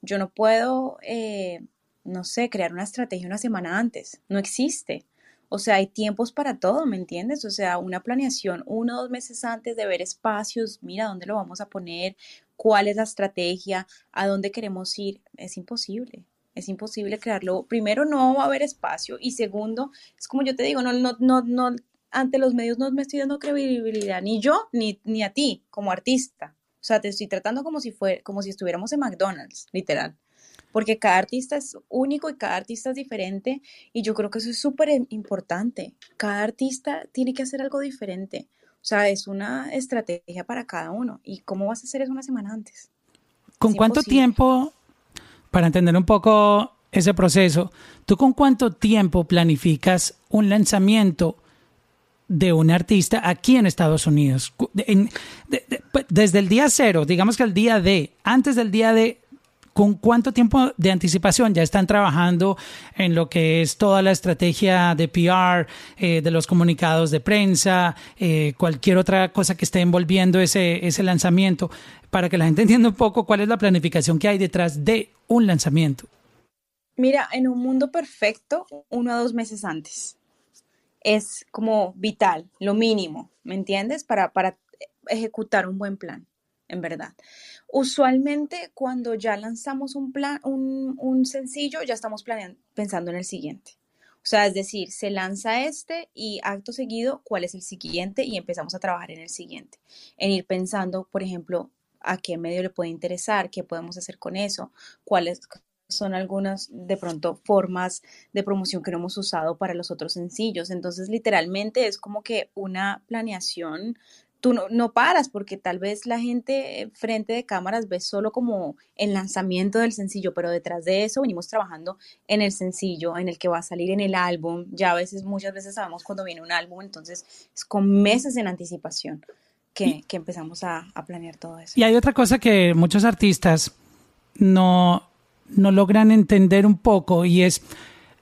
yo no puedo, eh, no sé, crear una estrategia una semana antes, no existe. O sea, hay tiempos para todo, ¿me entiendes? O sea, una planeación uno o dos meses antes de ver espacios, mira dónde lo vamos a poner, cuál es la estrategia, a dónde queremos ir, es imposible. Es imposible crearlo. Primero, no va a haber espacio. Y segundo, es como yo te digo, no, no, no, no ante los medios no me estoy dando credibilidad, ni yo, ni, ni a ti, como artista. O sea, te estoy tratando como si, fue, como si estuviéramos en McDonald's, literal. Porque cada artista es único y cada artista es diferente. Y yo creo que eso es súper importante. Cada artista tiene que hacer algo diferente. O sea, es una estrategia para cada uno. ¿Y cómo vas a hacer eso una semana antes? ¿Con cuánto tiempo, para entender un poco ese proceso, tú con cuánto tiempo planificas un lanzamiento de un artista aquí en Estados Unidos. Pues, desde el día cero, digamos que el día de, antes del día de, ¿con cuánto tiempo de anticipación ya están trabajando en lo que es toda la estrategia de PR, eh, de los comunicados de prensa, eh, cualquier otra cosa que esté envolviendo ese, ese lanzamiento, para que la gente entienda un poco cuál es la planificación que hay detrás de un lanzamiento? Mira, en un mundo perfecto, uno a dos meses antes es como vital, lo mínimo, ¿me entiendes? Para, para ejecutar un buen plan, en verdad. Usualmente cuando ya lanzamos un plan, un, sencillo, ya estamos planeando, pensando en el siguiente. O sea, es decir, se lanza este y acto seguido, ¿cuál es el siguiente? Y empezamos a trabajar en el siguiente. En ir pensando, por ejemplo, a qué medio le puede interesar, qué podemos hacer con eso, cuáles son algunas de pronto formas de promoción que no hemos usado para los otros sencillos. Entonces, literalmente es como que una planeación, tú no, no, paras porque tal vez la gente frente de cámaras ve solo como el lanzamiento del sencillo, pero detrás de eso venimos trabajando en el sencillo, en el que va a salir en el álbum. Ya a veces, muchas veces sabemos cuando viene un álbum, entonces es con meses en anticipación. Que, que empezamos a, a planear todo eso. Y hay otra cosa que muchos artistas no, no logran entender un poco y es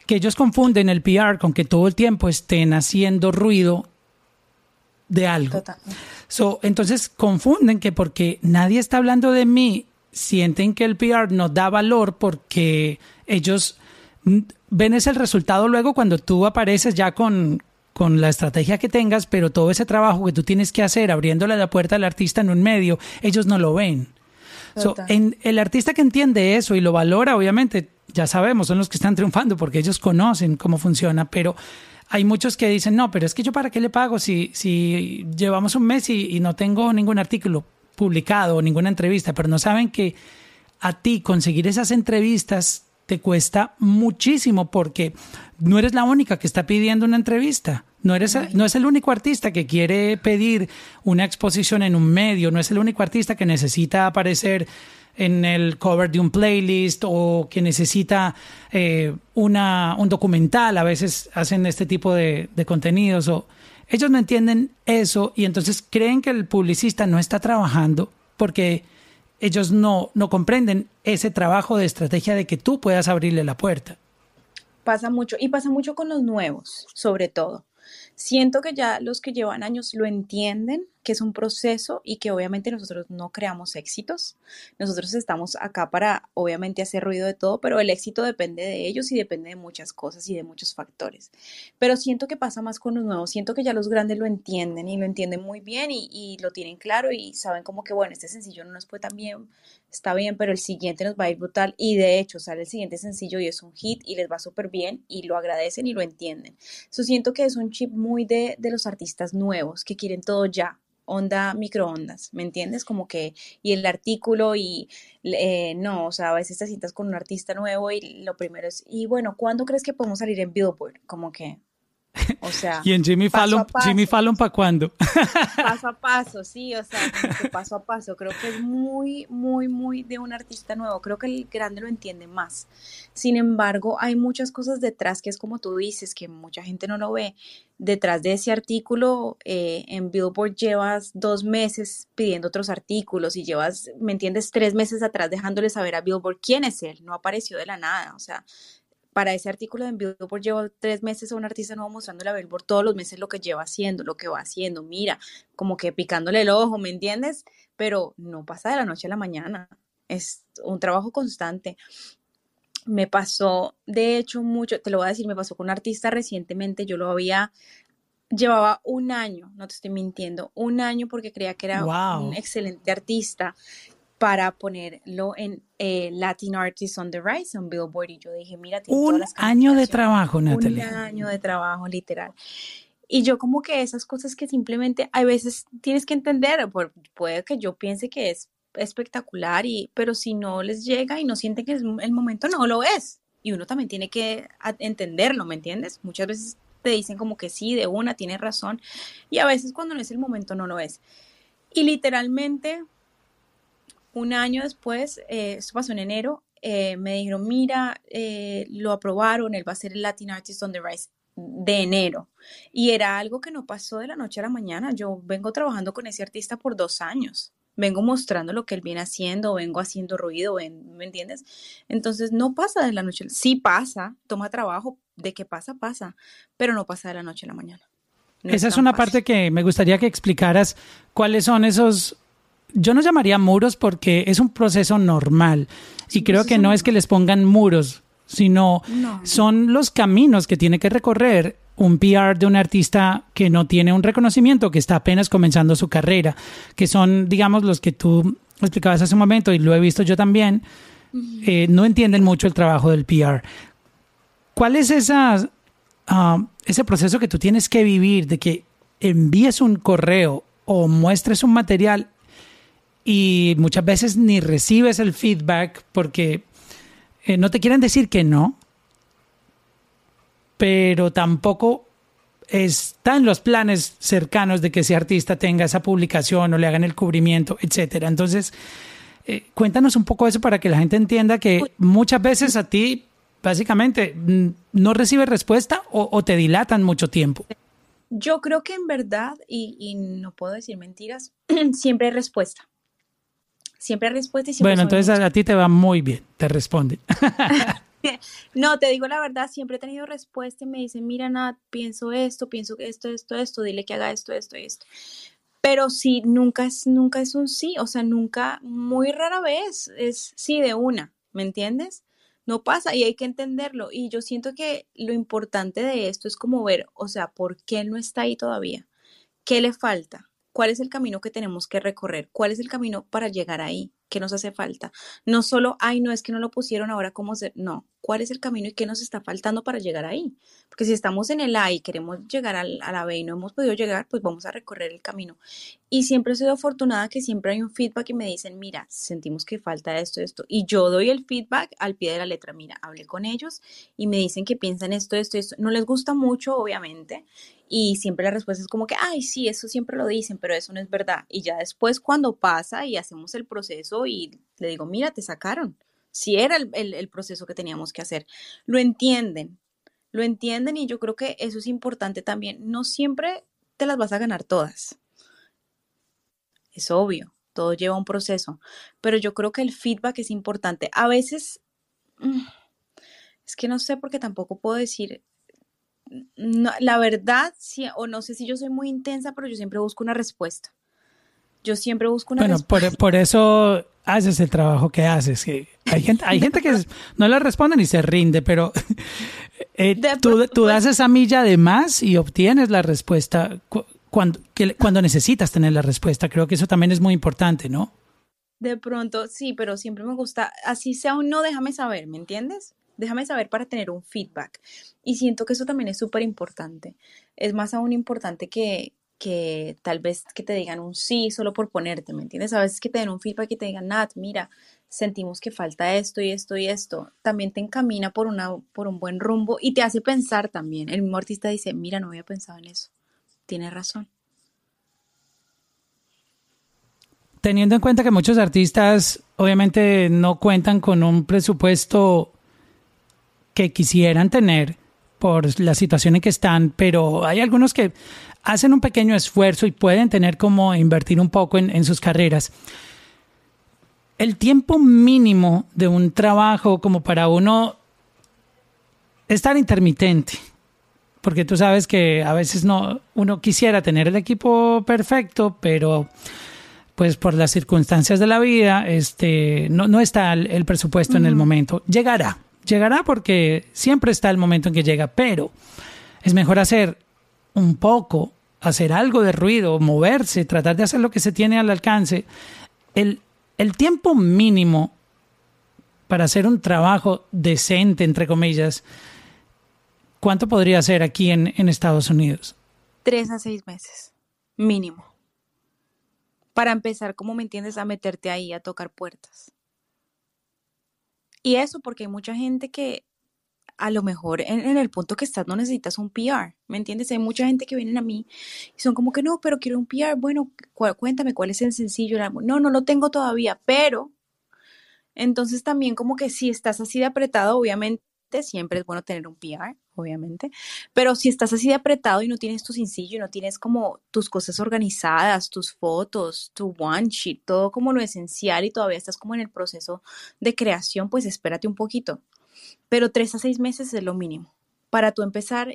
que ellos confunden el PR con que todo el tiempo estén haciendo ruido de algo. So, entonces confunden que porque nadie está hablando de mí, sienten que el PR no da valor porque ellos ven ese el resultado luego cuando tú apareces ya con, con la estrategia que tengas, pero todo ese trabajo que tú tienes que hacer abriéndole la puerta al artista en un medio, ellos no lo ven. En, el artista que entiende eso y lo valora, obviamente, ya sabemos, son los que están triunfando porque ellos conocen cómo funciona, pero hay muchos que dicen, no, pero es que yo para qué le pago si, si llevamos un mes y, no tengo ningún artículo publicado o ninguna entrevista, pero no saben que a ti conseguir esas entrevistas te cuesta muchísimo porque no eres la única que está pidiendo una entrevista. No, eres, no es el único artista que quiere pedir una exposición en un medio, no es el único artista que necesita aparecer en el cover de un playlist o que necesita eh, una, un documental. A veces hacen este tipo de, de contenidos o ellos no entienden eso y entonces creen que el publicista no está trabajando porque ellos no, no comprenden ese trabajo de estrategia de que tú puedas abrirle la puerta. Pasa mucho y pasa mucho con los nuevos, sobre todo. Siento que ya los que llevan años lo entienden, que es un proceso y que obviamente nosotros no creamos éxitos. Nosotros estamos acá para obviamente hacer ruido de todo, pero el éxito depende de ellos y depende de muchas cosas y de muchos factores. Pero siento que pasa más con los nuevos, siento que ya los grandes lo entienden y lo entienden muy bien y, lo tienen claro y saben como que bueno, este sencillo no nos fue tan bien, está bien, pero el siguiente nos va a ir brutal y de hecho sale el siguiente sencillo y es un hit y les va súper bien y lo agradecen y lo entienden. Eso siento que es un chip muy de, de los artistas nuevos que quieren todo ya, onda microondas, ¿me entiendes? Como que, y el artículo y eh, no, o sea, a veces te sientas con un artista nuevo y lo primero es, y bueno, ¿cuándo crees que podemos salir en Billboard? Como que, o sea, y en Jimmy Fallon, Jimmy Fallon para cuándo? paso a paso, sí, o sea, paso a paso. Creo que es muy, muy, muy de un artista nuevo. Creo que el grande lo entiende más. Sin embargo, hay muchas cosas detrás que es como tú dices, que mucha gente no lo ve. Detrás de ese artículo eh, en Billboard llevas dos meses pidiendo otros artículos y llevas, ¿me entiendes? Tres meses atrás dejándole saber a Billboard quién es él. No apareció de la nada, o sea, para ese artículo de Billboard llevo tres meses a un artista nuevo mostrándole a Billboard todos los meses lo que lleva haciendo, lo que va haciendo, mira, como que picándole el ojo, ¿me entiendes? Pero no pasa de la noche a la mañana, es un trabajo constante. Me pasó, de hecho, mucho, te lo voy a decir, me pasó con un artista recientemente, yo lo había, llevaba un año, no te estoy mintiendo, un año porque creía que era un excelente artista para ponerlo en eh, Latin Artists on the Rise en Billboard. Y yo dije, mira, un año de trabajo, Natalia. Un año de trabajo, literal. Y yo como que esas cosas que simplemente hay veces tienes que entender, puede que yo piense que es espectacular, y, pero si no les llega y no sienten que es el momento, no lo es. Y uno también tiene que entenderlo, ¿me entiendes? Muchas veces te dicen como que sí, de una, tienes razón, y a veces cuando no es el momento, no lo es. Y literalmente un año después, eh, esto pasó en enero, eh, me dijeron, mira, eh, lo aprobaron, él va a ser el Latin Artist on the Rise de enero. Y era algo que no pasó de la noche a la mañana. Yo vengo trabajando con ese artista por dos años. Vengo mostrando lo que él viene haciendo, vengo haciendo ruido, ¿me entiendes? Entonces no pasa de la noche, sí pasa, toma trabajo, de que pasa, pasa, pero no pasa de la noche a la mañana. Esa es, una parte que me gustaría que explicaras cuáles son esos yo no llamaría muros porque es un proceso normal. Y creo que no es que les pongan muros, sino son los caminos que tiene que recorrer un PR de un artista que no tiene un reconocimiento, que está apenas comenzando su carrera, que son, digamos, los que tú explicabas hace un momento y lo he visto yo también, eh, no entienden mucho el trabajo del PR. ¿Cuál es esa, ah, ese proceso que tú tienes que vivir de que envíes un correo o muestres un material y muchas veces ni recibes el feedback porque eh, no te quieren decir que no, pero tampoco está en los planes cercanos de que ese artista tenga esa publicación o le hagan el cubrimiento, etcétera. Entonces, eh, cuéntanos un poco eso para que la gente entienda que muchas veces a ti, básicamente, no recibes respuesta o, te dilatan mucho tiempo. Yo creo que en verdad, y, y no puedo decir mentiras, siempre hay respuesta. Siempre hay respuesta y siempre Bueno, entonces a, ti te va muy bien, te responde. no, te digo la verdad, siempre he tenido respuesta y me dicen, mira, Nat, pienso esto, pienso que esto, esto, esto, dile que haga esto, esto, esto. Pero sí, nunca es, nunca es un sí, o sea, nunca, muy rara vez es sí de una, ¿me entiendes? No pasa y hay que entenderlo. Y yo siento que lo importante de esto es como ver, o sea, ¿por qué no está ahí todavía? ¿Qué le falta? Cuál es el camino que tenemos que recorrer, cuál es el camino para llegar ahí, qué nos hace falta. No solo, ay, no es que no lo pusieron ahora cómo se, no, cuál es el camino y qué nos está faltando para llegar ahí. Porque si estamos en el A y queremos llegar al, a la B y no hemos podido llegar, pues vamos a recorrer el camino. Y siempre he sido afortunada que siempre hay un feedback y me dicen, mira, sentimos que falta esto, esto. Y yo doy el feedback al pie de la letra. Mira, hablé con ellos y me dicen que piensan esto, esto, esto. No les gusta mucho, obviamente. Y siempre la respuesta es como que, ay, sí, eso siempre lo dicen, pero eso no es verdad. Y ya después cuando pasa y hacemos el proceso y le digo, mira, te sacaron. Si era el, proceso que teníamos que hacer. Lo entienden, lo entienden y yo creo que eso es importante también. No siempre te las vas a ganar todas. Es obvio, todo lleva un proceso, pero yo creo que el feedback es importante. A veces, mm, es que no sé porque tampoco puedo decir, no, la verdad, sí, o no sé si yo soy muy intensa, pero yo siempre busco una respuesta. Yo siempre busco una bueno, respuesta. Por, por, eso haces el trabajo que haces. Que hay gente, hay gente que no le responde ni se rinde, pero eh, tú, tú, das esa milla de más y obtienes la respuesta cuando, que, cuando necesitas tener la respuesta. Creo que eso también es muy importante, ¿no? De pronto, sí, pero siempre me gusta, así sea un no, déjame saber, ¿me entiendes? Déjame saber para tener un feedback. Y siento que eso también es súper importante. Es más aún importante que, que tal vez que te digan un sí solo por ponerte, ¿me entiendes? A veces que te den un feedback y te digan, Nat, mira, sentimos que falta esto y esto y esto. También te encamina por, una, por un buen rumbo y te hace pensar también. El mismo artista dice, mira, no había pensado en eso. Tienes razón. Teniendo en cuenta que muchos artistas obviamente no cuentan con un presupuesto que quisieran tener por la situación en que están, pero hay algunos que hacen un pequeño esfuerzo y pueden tener como invertir un poco en, en sus carreras. El tiempo mínimo de un trabajo como para uno estar intermitente, porque tú sabes que a veces no uno quisiera tener el equipo perfecto, pero pues por las circunstancias de la vida, este no, no está el, el presupuesto uh -huh. en el momento. Llegará, llegará porque siempre está el momento en que llega, pero es mejor hacer un poco, hacer algo de ruido, moverse, tratar de hacer lo que se tiene al alcance. El, el tiempo mínimo para hacer un trabajo decente, entre comillas, ¿cuánto podría ser aquí en, en Estados Unidos? Tres a seis meses, mínimo. Para empezar, como me entiendes, a meterte ahí, a tocar puertas. Y eso porque hay mucha gente que a lo mejor en, el punto que estás no necesitas un PR, ¿me entiendes? Hay mucha gente que vienen a mí y son como que no, pero quiero un PR, bueno, cu cuéntame cuál es el sencillo, no, no lo tengo todavía, pero entonces también como que si estás así de apretado, obviamente siempre es bueno tener un PR, obviamente, pero si estás así de apretado y no tienes tu sencillo, no tienes como tus cosas organizadas, tus fotos, tu one sheet, todo como lo esencial y todavía estás como en el proceso de creación, pues espérate un poquito. Pero tres a seis meses es lo mínimo para tú empezar a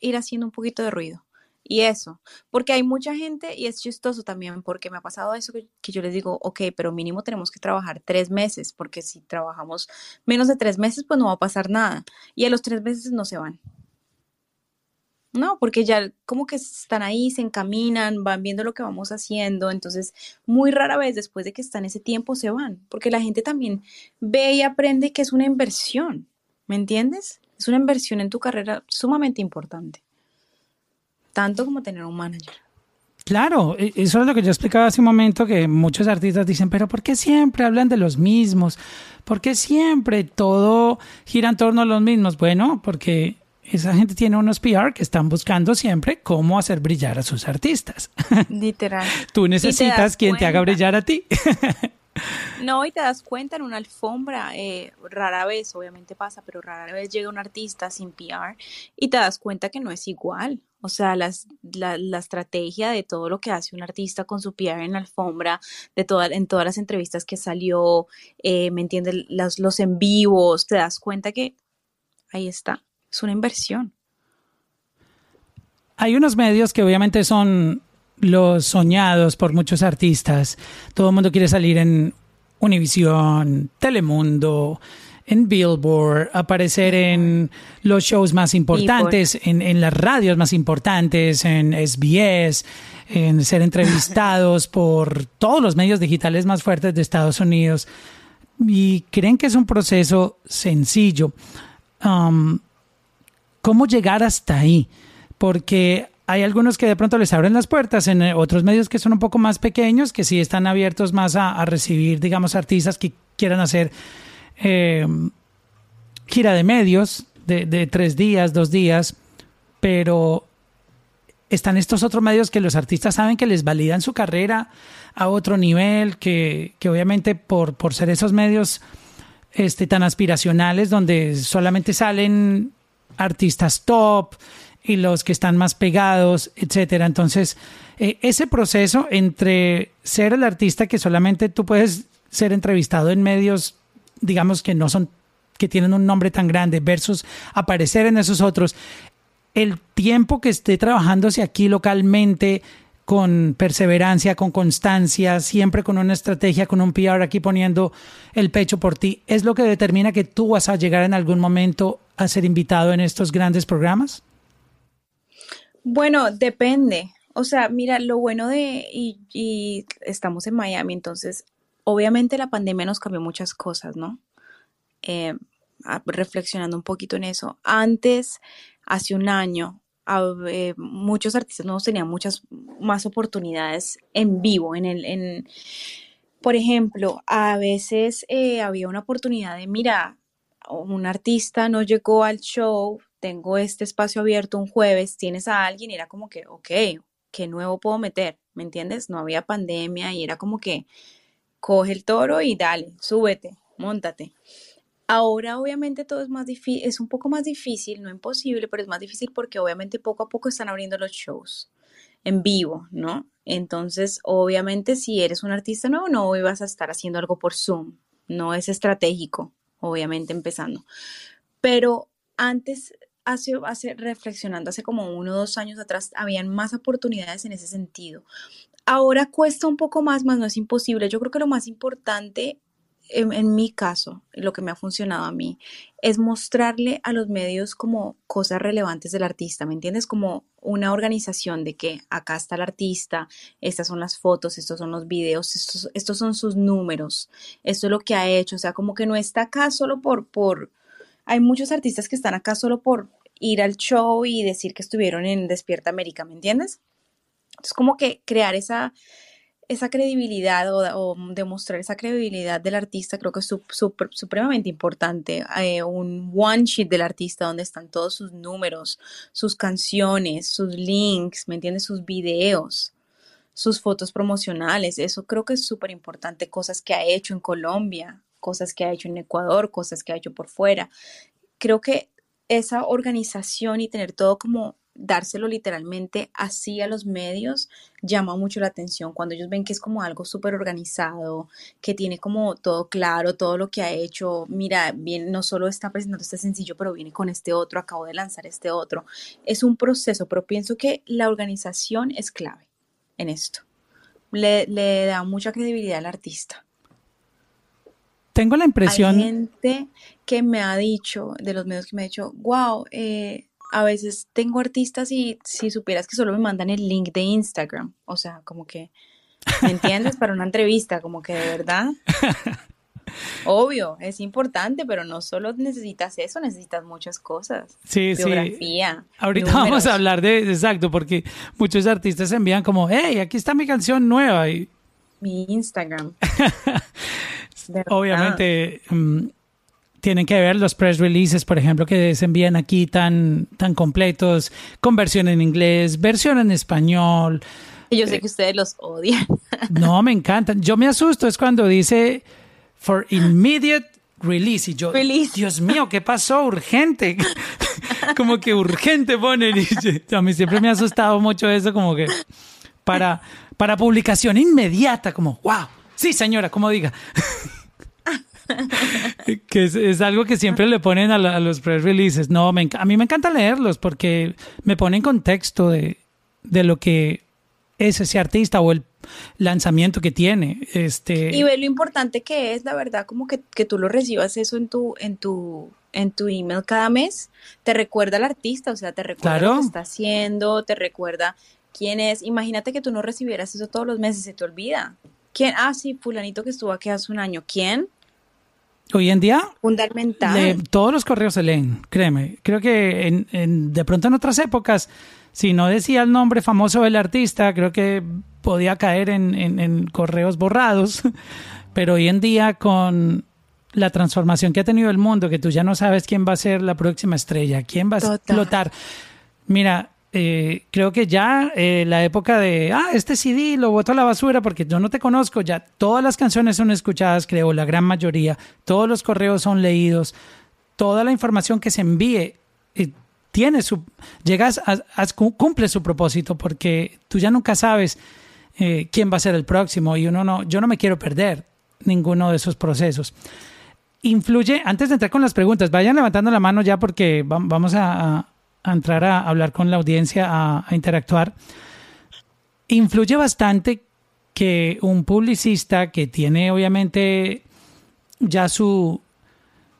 ir haciendo un poquito de ruido. Y eso, porque hay mucha gente, y es chistoso también, porque me ha pasado eso que, yo les digo, ok, pero mínimo tenemos que trabajar tres meses, porque si trabajamos menos de tres meses, pues no va a pasar nada. Y a los tres meses no se van. No, porque ya como que están ahí, se encaminan, van viendo lo que vamos haciendo, entonces muy rara vez después de que están ese tiempo se van, porque la gente también ve y aprende que es una inversión, ¿me entiendes? Es una inversión en tu carrera sumamente importante tanto como tener un manager. Claro, eso es lo que yo explicaba hace un momento, que muchos artistas dicen, pero ¿por qué siempre hablan de los mismos? ¿Por qué siempre todo gira en torno a los mismos? Bueno, porque esa gente tiene unos PR que están buscando siempre cómo hacer brillar a sus artistas. Literal. Tú necesitas quien cuenta. te haga brillar a ti. No, y te das cuenta en una alfombra, eh, rara vez, obviamente pasa, pero rara vez llega un artista sin PR y te das cuenta que no es igual. O sea, las, la, la, estrategia de todo lo que hace un artista con su PR en la alfombra, de toda, en todas las entrevistas que salió, eh, ¿me entiendes? Los, los en vivos, te das cuenta que ahí está, es una inversión. Hay unos medios que obviamente son los soñados por muchos artistas. Todo el mundo quiere salir en Univision, Telemundo, en Billboard, aparecer en los shows más importantes, en, en, las radios más importantes, en SBS, en ser entrevistados por todos los medios digitales más fuertes de Estados Unidos. y creen que es un proceso sencillo. Um, ¿Cómo llegar hasta ahí? Porque hay algunos que de pronto les abren las puertas, en otros medios que son un poco más pequeños, que sí están abiertos más a, recibir, digamos, artistas que quieran hacer eh, gira de medios de, de tres días, dos días, pero están estos otros medios que los artistas saben que les validan su carrera a otro nivel, que, que obviamente por, por ser esos medios este, tan aspiracionales donde solamente salen artistas top y los que están más pegados, etcétera. Entonces, eh, ese proceso entre ser el artista que solamente tú puedes ser entrevistado en medios, digamos que no son que tienen un nombre tan grande versus aparecer en esos otros, el tiempo que esté trabajándose aquí localmente con perseverancia, con constancia, siempre con una estrategia, con un PR aquí poniendo el pecho por ti, es lo que determina que tú vas a llegar en algún momento a ser invitado en estos grandes programas? Bueno, depende. O sea, mira, lo bueno de, y, estamos en Miami, entonces, obviamente la pandemia nos cambió muchas cosas, ¿no? Eh, reflexionando un poquito en eso. Antes hace un año eh, muchos artistas nuevos tenían muchas más oportunidades en vivo, en el, en, por ejemplo, a veces eh, había una oportunidad de, mira, un artista no llegó al show, tengo este espacio abierto un jueves, tienes a alguien, y era como que, ok, ¿qué nuevo puedo meter? ¿Me entiendes? No había pandemia y era como que coge el toro y dale, súbete, montate. Ahora obviamente todo es más difícil, es un poco más difícil, no imposible, pero es más difícil porque obviamente poco a poco están abriendo los shows en vivo, ¿no? Entonces, obviamente si eres un artista nuevo, no vas a estar haciendo algo por Zoom, no es estratégico, obviamente empezando. Pero antes, hace, hace, reflexionando, hace como uno o dos años atrás, habían más oportunidades en ese sentido. Ahora cuesta un poco más, más no es imposible. Yo creo que lo más importante en, mi caso, lo que me ha funcionado a mí, es mostrarle a los medios como cosas relevantes del artista, ¿me entiendes? Como una organización de que acá está el artista, estas son las fotos, estos son los videos, estos, estos son sus números, esto es lo que ha hecho, o sea, como que no está acá solo por, por, hay muchos artistas que están acá solo por ir al show y decir que estuvieron en Despierta América, ¿me entiendes? Es como que crear esa, esa credibilidad o, demostrar esa credibilidad del artista creo que es supremamente importante. Eh, un one sheet del artista donde están todos sus números, sus canciones, sus links, ¿me entiendes? Sus videos, sus fotos promocionales. Eso creo que es súper importante. Cosas que ha hecho en Colombia, cosas que ha hecho en Ecuador, cosas que ha hecho por fuera. Creo que esa organización y tener todo como dárselo literalmente así a los medios llama mucho la atención cuando ellos ven que es como algo súper organizado, que tiene como todo claro, todo lo que ha hecho, mira, bien, no solo está presentando este sencillo, pero viene con este otro, acabo de lanzar este otro. Es un proceso, pero pienso que la organización es clave en esto. Le, le da mucha credibilidad al artista. Tengo la impresión... Hay gente que me ha dicho, de los medios que me ha dicho, wow, eh, a veces tengo artistas y si supieras que solo me mandan el link de Instagram, o sea, como que, ¿me entiendes? Para una entrevista, como que de verdad. Obvio, es importante, pero no solo necesitas eso, necesitas muchas cosas. Sí, Biografía, sí. Ahorita vamos a hablar de, exacto, porque muchos artistas envían como, hey, aquí está mi canción nueva. Y... Mi Instagram. Obviamente, mm, tienen que ver los press releases, por ejemplo, que se envían aquí tan, tan completos, con versión en inglés, versión en español. Yo sé eh, que ustedes los odian. No, me encantan. Yo me asusto es cuando dice for immediate release y yo, Dios mío, ¿qué pasó? Urgente. como que urgente ponen. Y a mí siempre me ha asustado mucho eso, como que para, para publicación inmediata, como, wow, sí señora, como diga. que es, algo que siempre le ponen a, los press releases. No, a mí me encanta leerlos porque me ponen contexto de, de lo que es ese artista o el lanzamiento que tiene. Este... Y ve lo importante que es, la verdad, como que, que tú lo recibas eso en tu, en tu, en tu email cada mes, te recuerda al artista, o sea, te recuerda lo que está haciendo, te recuerda quién es. Imagínate que tú no recibieras eso todos los meses, se te olvida. ¿Quién? Ah, sí, fulanito que estuvo aquí hace un año. ¿Quién? Hoy en día, Fundamental. todos los correos se leen, créeme. Creo que en, en- de pronto en otras épocas, si no decía el nombre famoso del artista, creo que podía caer en, en- en correos borrados. Pero hoy en día, con la transformación que ha tenido el mundo, que tú ya no sabes quién va a ser la próxima estrella, quién va a Total. explotar. Mira, eh, creo que ya eh, la época de, ah, este CD lo boto a la basura porque yo no te conozco, ya todas las canciones son escuchadas, creo, la gran mayoría, todos los correos son leídos, toda la información que se envíe eh, tiene su, llegas, a, cumple su propósito porque tú ya nunca sabes quién va a ser el próximo y uno no, yo no me quiero perder ninguno de esos procesos. Influye, antes de entrar con las preguntas, vayan levantando la mano ya porque va- vamos a, a- entrar a hablar con la audiencia, a, interactuar. Influye bastante que un publicista que tiene obviamente ya su,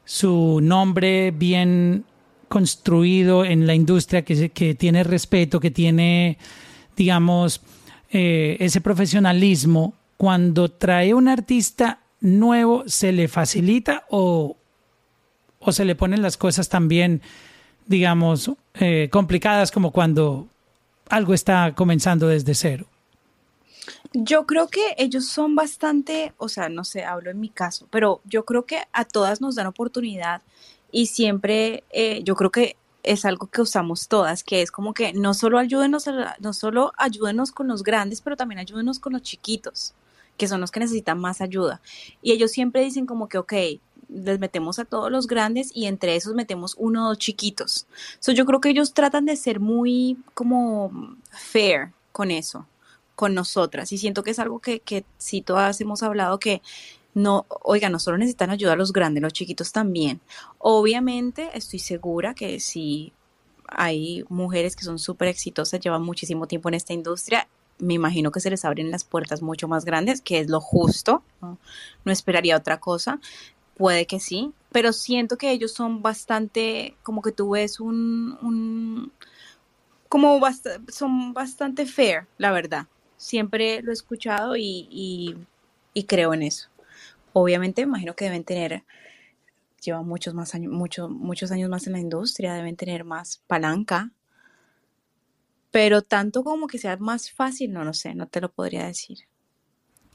su nombre bien construido en la industria, que, que tiene respeto, que tiene, digamos, eh, ese profesionalismo, cuando trae un artista nuevo, ¿se le facilita o, o se le ponen las cosas también, digamos, eh, complicadas como cuando algo está comenzando desde cero? Yo creo que ellos son bastante, o sea, no sé, hablo en mi caso, pero yo creo que a todas nos dan oportunidad y siempre eh, yo creo que es algo que usamos todas, que es como que no solo ayúdenos, a no solo ayúdenos con los grandes, pero también ayúdenos con los chiquitos, que son los que necesitan más ayuda. Y ellos siempre dicen como que, ok, les metemos a todos los grandes y entre esos metemos uno o dos chiquitos. So, yo creo que ellos tratan de ser muy como fair con eso con nosotras. Y siento que es algo que, que sí todas hemos hablado que no, oiga, no solo necesitan ayuda a los grandes, los chiquitos también. Obviamente estoy segura que si hay mujeres que son súper exitosas, llevan muchísimo tiempo en esta industria, me imagino que se les abren las puertas mucho más grandes, que es lo justo, no, no esperaría otra cosa. Puede que sí, pero siento que ellos son bastante, como que tú ves un, un como bast- son bastante fair, la verdad. Siempre lo he escuchado y, y- creo en eso. Obviamente, me imagino que deben tener, llevan muchos más años, muchos, muchos años más en la industria, deben tener más palanca, pero tanto como que sea más fácil, no lo sé, no te lo podría decir.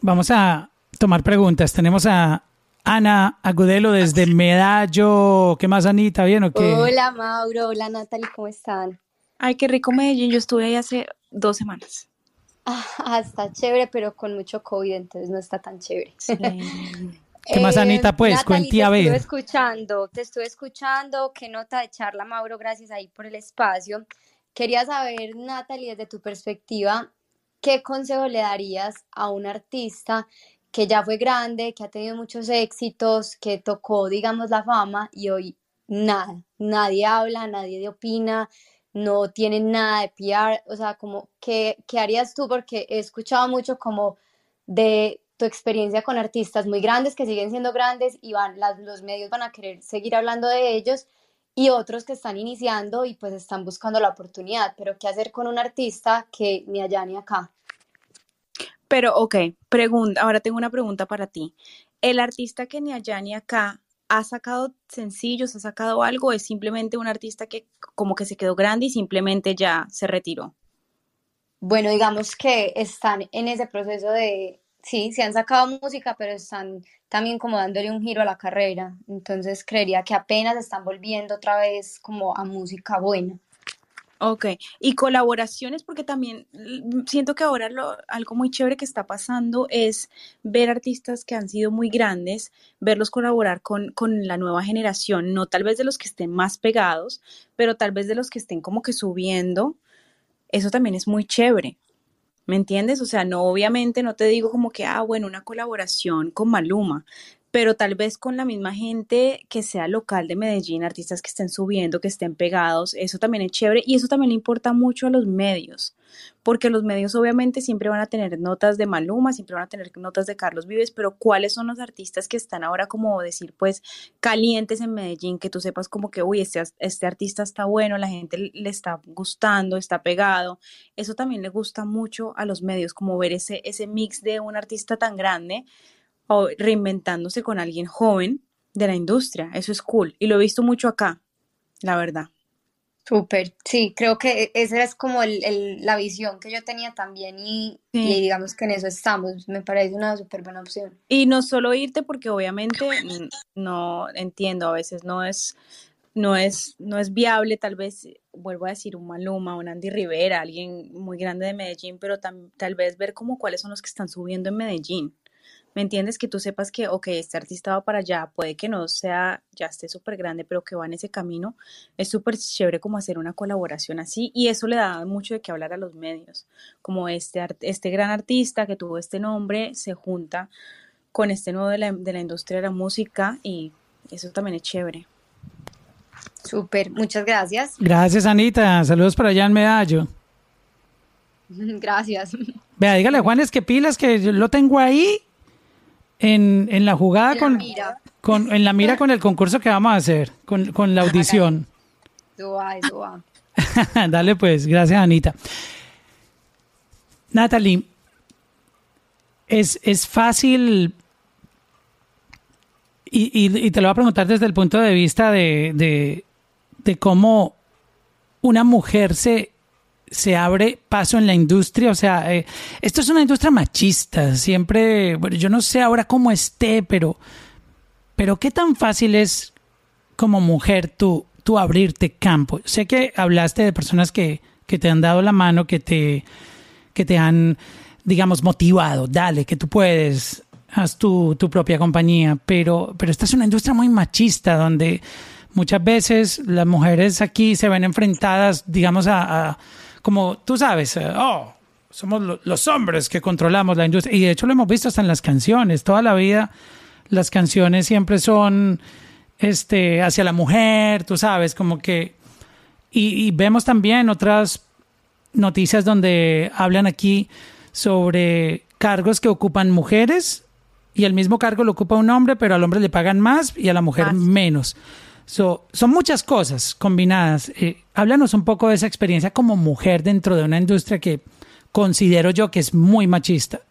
Vamos a tomar preguntas. Tenemos a Ana Agudelo desde Medallo. ¿Qué más, Anita? ¿Bien o qué? Hola Mauro, hola Natalie, ¿cómo están? Ay, qué rico Medellín, yo estuve ahí hace dos semanas. Ah, está chévere, pero con mucho COVID, entonces no está tan chévere. Sí. ¿Qué más, Anita? Pues, a te estuve escuchando, te estuve escuchando, qué nota de charla, Mauro, gracias ahí por el espacio. Quería saber, Natalie, desde tu perspectiva, ¿qué consejo le darías a un artista que ya fue grande, que ha tenido muchos éxitos, que tocó, digamos, la fama y hoy nada, nadie habla, nadie opina, no tienen nada de PR, o sea, como, ¿qué, qué harías tú? Porque he escuchado mucho como de tu experiencia con artistas muy grandes que siguen siendo grandes y van, las, los medios van a querer seguir hablando de ellos y otros que están iniciando y pues están buscando la oportunidad, pero ¿qué hacer con un artista que ni allá ni acá? Pero, ok, pregunta, ahora tengo una pregunta para ti. ¿El artista que ni allá ni acá ha sacado sencillos, ha sacado algo, es simplemente un artista que como que se quedó grande y simplemente ya se retiró? Bueno, digamos que están en ese proceso de, sí, se han sacado música, pero están también como dándole un giro a la carrera. Entonces creería que apenas están volviendo otra vez como a música buena. Ok, y colaboraciones, porque también mm, siento que ahora lo, algo muy chévere que está pasando es ver artistas que han sido muy grandes, verlos colaborar con, con la nueva generación, no tal vez de los que estén más pegados, pero tal vez de los que estén como que subiendo. Eso también es muy chévere. ¿Me entiendes? O sea, no, obviamente no te digo como que, ah, bueno, una colaboración con Maluma, pero tal vez con la misma gente que sea local de Medellín, artistas que estén subiendo, que estén pegados, eso también es chévere y eso también le importa mucho a los medios, porque los medios obviamente siempre van a tener notas de Maluma, siempre van a tener notas de Carlos Vives, pero ¿cuáles son los artistas que están ahora como decir, pues, calientes en Medellín, que tú sepas como que, uy, este, este artista está bueno, la gente le está gustando, está pegado, eso también le gusta mucho a los medios, como ver ese, ese mix de un artista tan grande o reinventándose con alguien joven de la industria. Eso es cool. Y lo he visto mucho acá, la verdad. Súper, sí, creo que esa es como el, el- la visión que yo tenía también y, y Sí. digamos que en eso estamos, me parece una súper buena opción. Y no solo irte porque obviamente mm, no entiendo, a veces no es, no es, no es viable, tal vez, vuelvo a decir, un Maluma, un Andy Rivera, alguien muy grande de Medellín, pero tam- tal vez ver como cuáles son los que están subiendo en Medellín. ¿Me entiendes? Que tú sepas que, ok, este artista va para allá, puede que no sea, ya esté súper grande, pero que va en ese camino. Es súper chévere como hacer una colaboración así y eso le da mucho de qué hablar a los medios. Como este, art- este gran artista que tuvo este nombre se junta con este nuevo de la, de la industria de la música y eso también es chévere. Súper, muchas gracias. Gracias, Anita. Saludos para allá en Medallo. Gracias. Vea, dígale a Juanes que pilas, que yo lo tengo ahí en, en la jugada En la con, mira. con, en la mira con el concurso que vamos a hacer, con, con la audición. Dale pues, gracias Anita. Natalie, es, es fácil, y, y- y te lo voy a preguntar desde el punto de vista de, de, de cómo una mujer se, se abre paso en la industria. O sea, eh, esto es una industria machista. Siempre, bueno, yo no sé ahora cómo esté, pero, pero qué tan fácil es como mujer tú, tú abrirte campo. Sé que hablaste de personas que, que te han dado la mano, que te, que te han, digamos, motivado. Dale, que tú puedes, haz tu, tu propia compañía. Pero, pero esta es una industria muy machista donde muchas veces las mujeres aquí se ven enfrentadas, digamos, a, a- como tú sabes, eh, oh, somos lo- los hombres que controlamos la industria. Y de hecho lo hemos visto hasta en las canciones. Toda la vida las canciones siempre son este, hacia la mujer, tú sabes, como que... Y, y vemos también otras noticias donde hablan aquí sobre cargos que ocupan mujeres y el mismo cargo lo ocupa un hombre, pero al hombre le pagan más y a la mujer Más. menos. So, son muchas cosas combinadas. Eh, háblanos un poco de esa experiencia como mujer dentro de una industria que considero yo que es muy machista.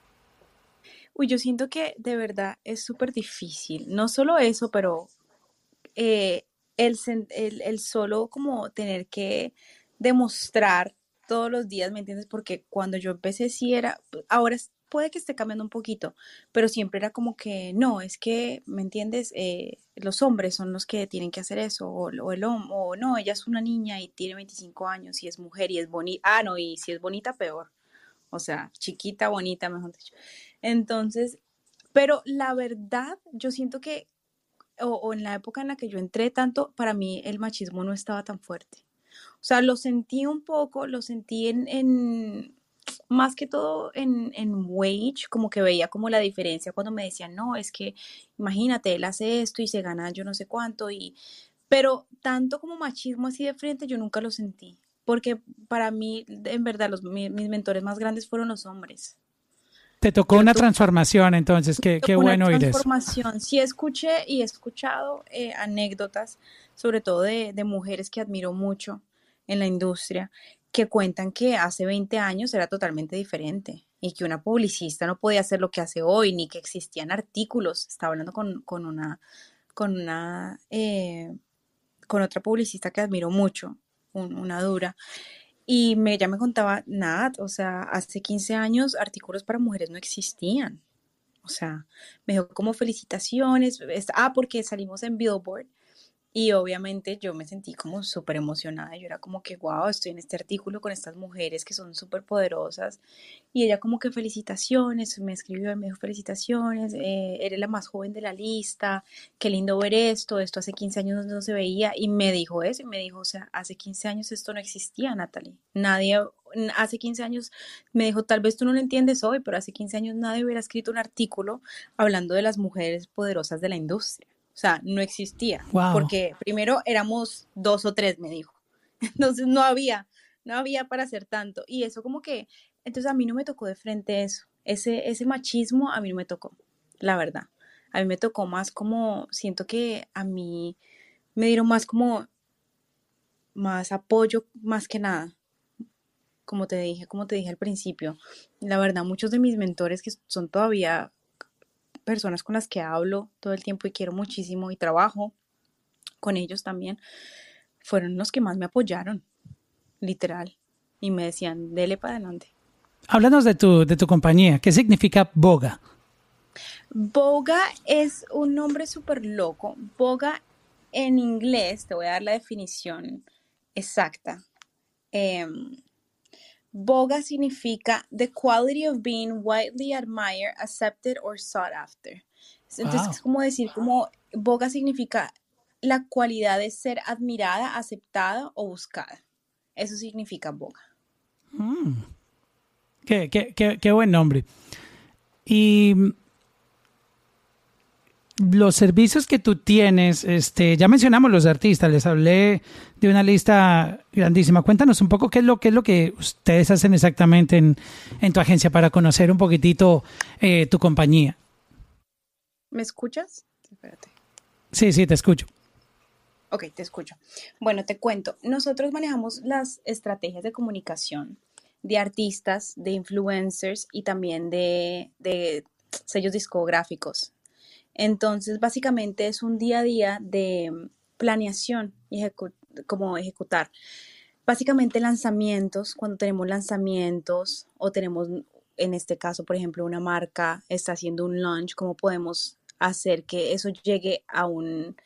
Uy, yo siento que de verdad es súper difícil. No solo eso, pero eh, el, el, el solo como tener que demostrar todos los días, ¿me entiendes? Porque cuando yo empecé sí era, ahora es- puede que esté cambiando un poquito, pero siempre era como que no, es que, ¿me entiendes? Eh, los hombres son los que tienen que hacer eso, o, el hombre, o no, ella es una niña y tiene 25 años y es mujer y es bonita, ah, no, y si es bonita, peor. O sea, chiquita, bonita, mejor dicho. Entonces, pero la verdad, yo siento que, o, o en la época en la que yo entré tanto, para mí el machismo no estaba tan fuerte. O sea, lo sentí un poco, lo sentí en, en más que todo en, en wage, como que veía como la diferencia cuando me decían, no, es que imagínate, él hace esto y se gana yo no sé cuánto, y, pero tanto como machismo así de frente, yo nunca lo sentí, porque para mí, en verdad, los, mi- mis mentores más grandes fueron los hombres. Te tocó una transformación, entonces, qué, qué bueno oír eso. transformación. Sí escuché y he escuchado eh, anécdotas, sobre todo de, de mujeres que admiro mucho en la industria, que cuentan que hace 20 años era totalmente diferente y que una publicista no podía hacer lo que hace hoy, ni que existían artículos. Estaba hablando con, con una, con una, eh, con otra publicista que admiro mucho, un- una dura, y me, ella me contaba, nada, o sea, hace 15 años artículos para mujeres no existían. O sea, me dijo como felicitaciones, es- ah, porque salimos en Billboard y obviamente yo me sentí como súper emocionada. Yo era como que, wow, estoy en este artículo con estas mujeres que son súper poderosas. Y ella como que felicitaciones, me escribió, me dijo felicitaciones, eh, eres la más joven de la lista, qué lindo ver esto, esto hace 15 años no se veía. Y me dijo eso, y me dijo, o sea, hace 15 años esto no existía, Natalie. Nadie, hace 15 años, me dijo, tal vez tú no lo entiendes hoy, pero hace 15 años nadie hubiera escrito un artículo hablando de las mujeres poderosas de la industria. O sea, no existía, Wow. porque primero éramos dos o tres, me dijo. Entonces no había, no había para hacer tanto. Y eso como que, entonces a mí no me tocó de frente eso. Ese, ese machismo a mí no me tocó, la verdad. A mí me tocó más como, siento que a mí me dieron más como, más apoyo más que nada. Como te dije, como te dije al principio, la verdad, muchos de mis mentores que son todavía personas con las que hablo todo el tiempo y quiero muchísimo y trabajo con ellos también, fueron los que más me apoyaron, literal, y me decían, dele para adelante. Háblanos de tu, de tu compañía. ¿Qué significa Boga? Boga es un nombre súper loco. Boga en inglés, te voy a dar la definición exacta. Em, Boga significa the quality of being widely admired, accepted or sought after. Entonces es como decir, como Boga significa la cualidad de ser admirada, aceptada o buscada. Eso significa Boga. Qué, qué- qué- qué buen nombre. Y mm, los servicios que tú tienes, este, ya mencionamos los artistas, les hablé de una lista grandísima. Cuéntanos un poco qué es lo, qué es lo que ustedes hacen exactamente en, en tu agencia para conocer un poquitito eh, tu compañía. ¿Me escuchas? Espérate. Sí, sí, te escucho. Ok, te escucho. Bueno, te cuento. Nosotros manejamos las estrategias de comunicación de artistas, de influencers y también de, de sellos discográficos. Entonces, básicamente es un día a día de planeación y como ejecutar. Básicamente lanzamientos, cuando tenemos lanzamientos o tenemos, en este caso, por ejemplo, una marca está haciendo un launch, ¿cómo podemos hacer que eso llegue a un,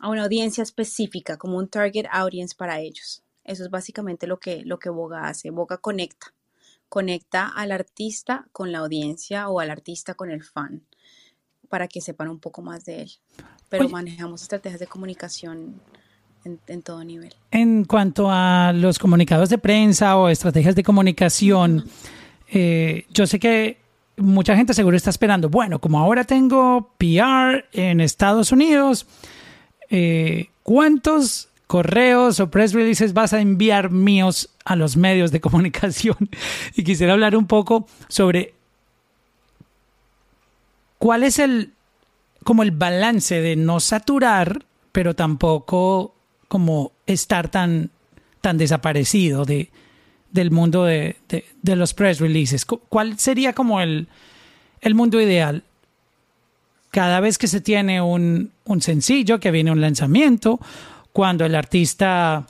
a una audiencia específica, como un target audience para ellos. Eso es básicamente lo que, lo que Boga hace. Boga conecta. Conecta al artista con la audiencia o al artista con el fan para que sepan un poco más de él. Pero Oye. manejamos estrategias de comunicación en, en todo nivel. En cuanto a los comunicados de prensa o estrategias de comunicación, eh, yo sé que mucha gente seguro está esperando, bueno, como ahora tengo PR en Estados Unidos, eh, ¿cuántos correos o press releases vas a enviar míos a los medios de comunicación? Y quisiera hablar un poco sobre cuál es el como el balance de no saturar, pero tampoco como estar tan, tan desaparecido de, del mundo de, de- los press releases. Cu- ¿Cuál sería como el, el mundo ideal? Cada vez que se tiene un, un sencillo, que viene un lanzamiento, cuando el artista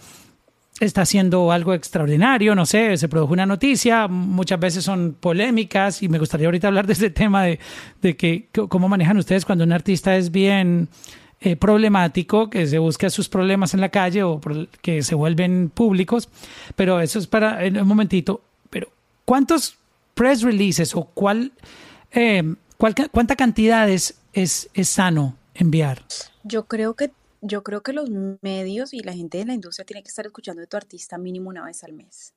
está haciendo algo extraordinario, no sé, se produjo una noticia, muchas veces son polémicas y me gustaría ahorita hablar de ese tema de, de que cómo manejan ustedes cuando un artista es bien eh, problemático, que se busca sus problemas en la calle o que se vuelven públicos, pero eso es para en un momentito, pero ¿cuántos press releases o cuál, eh, cuál cuánta cantidad es, es, es sano enviar? Yo creo que yo creo que los medios y la gente de la industria tiene que estar escuchando de tu artista mínimo una vez al mes.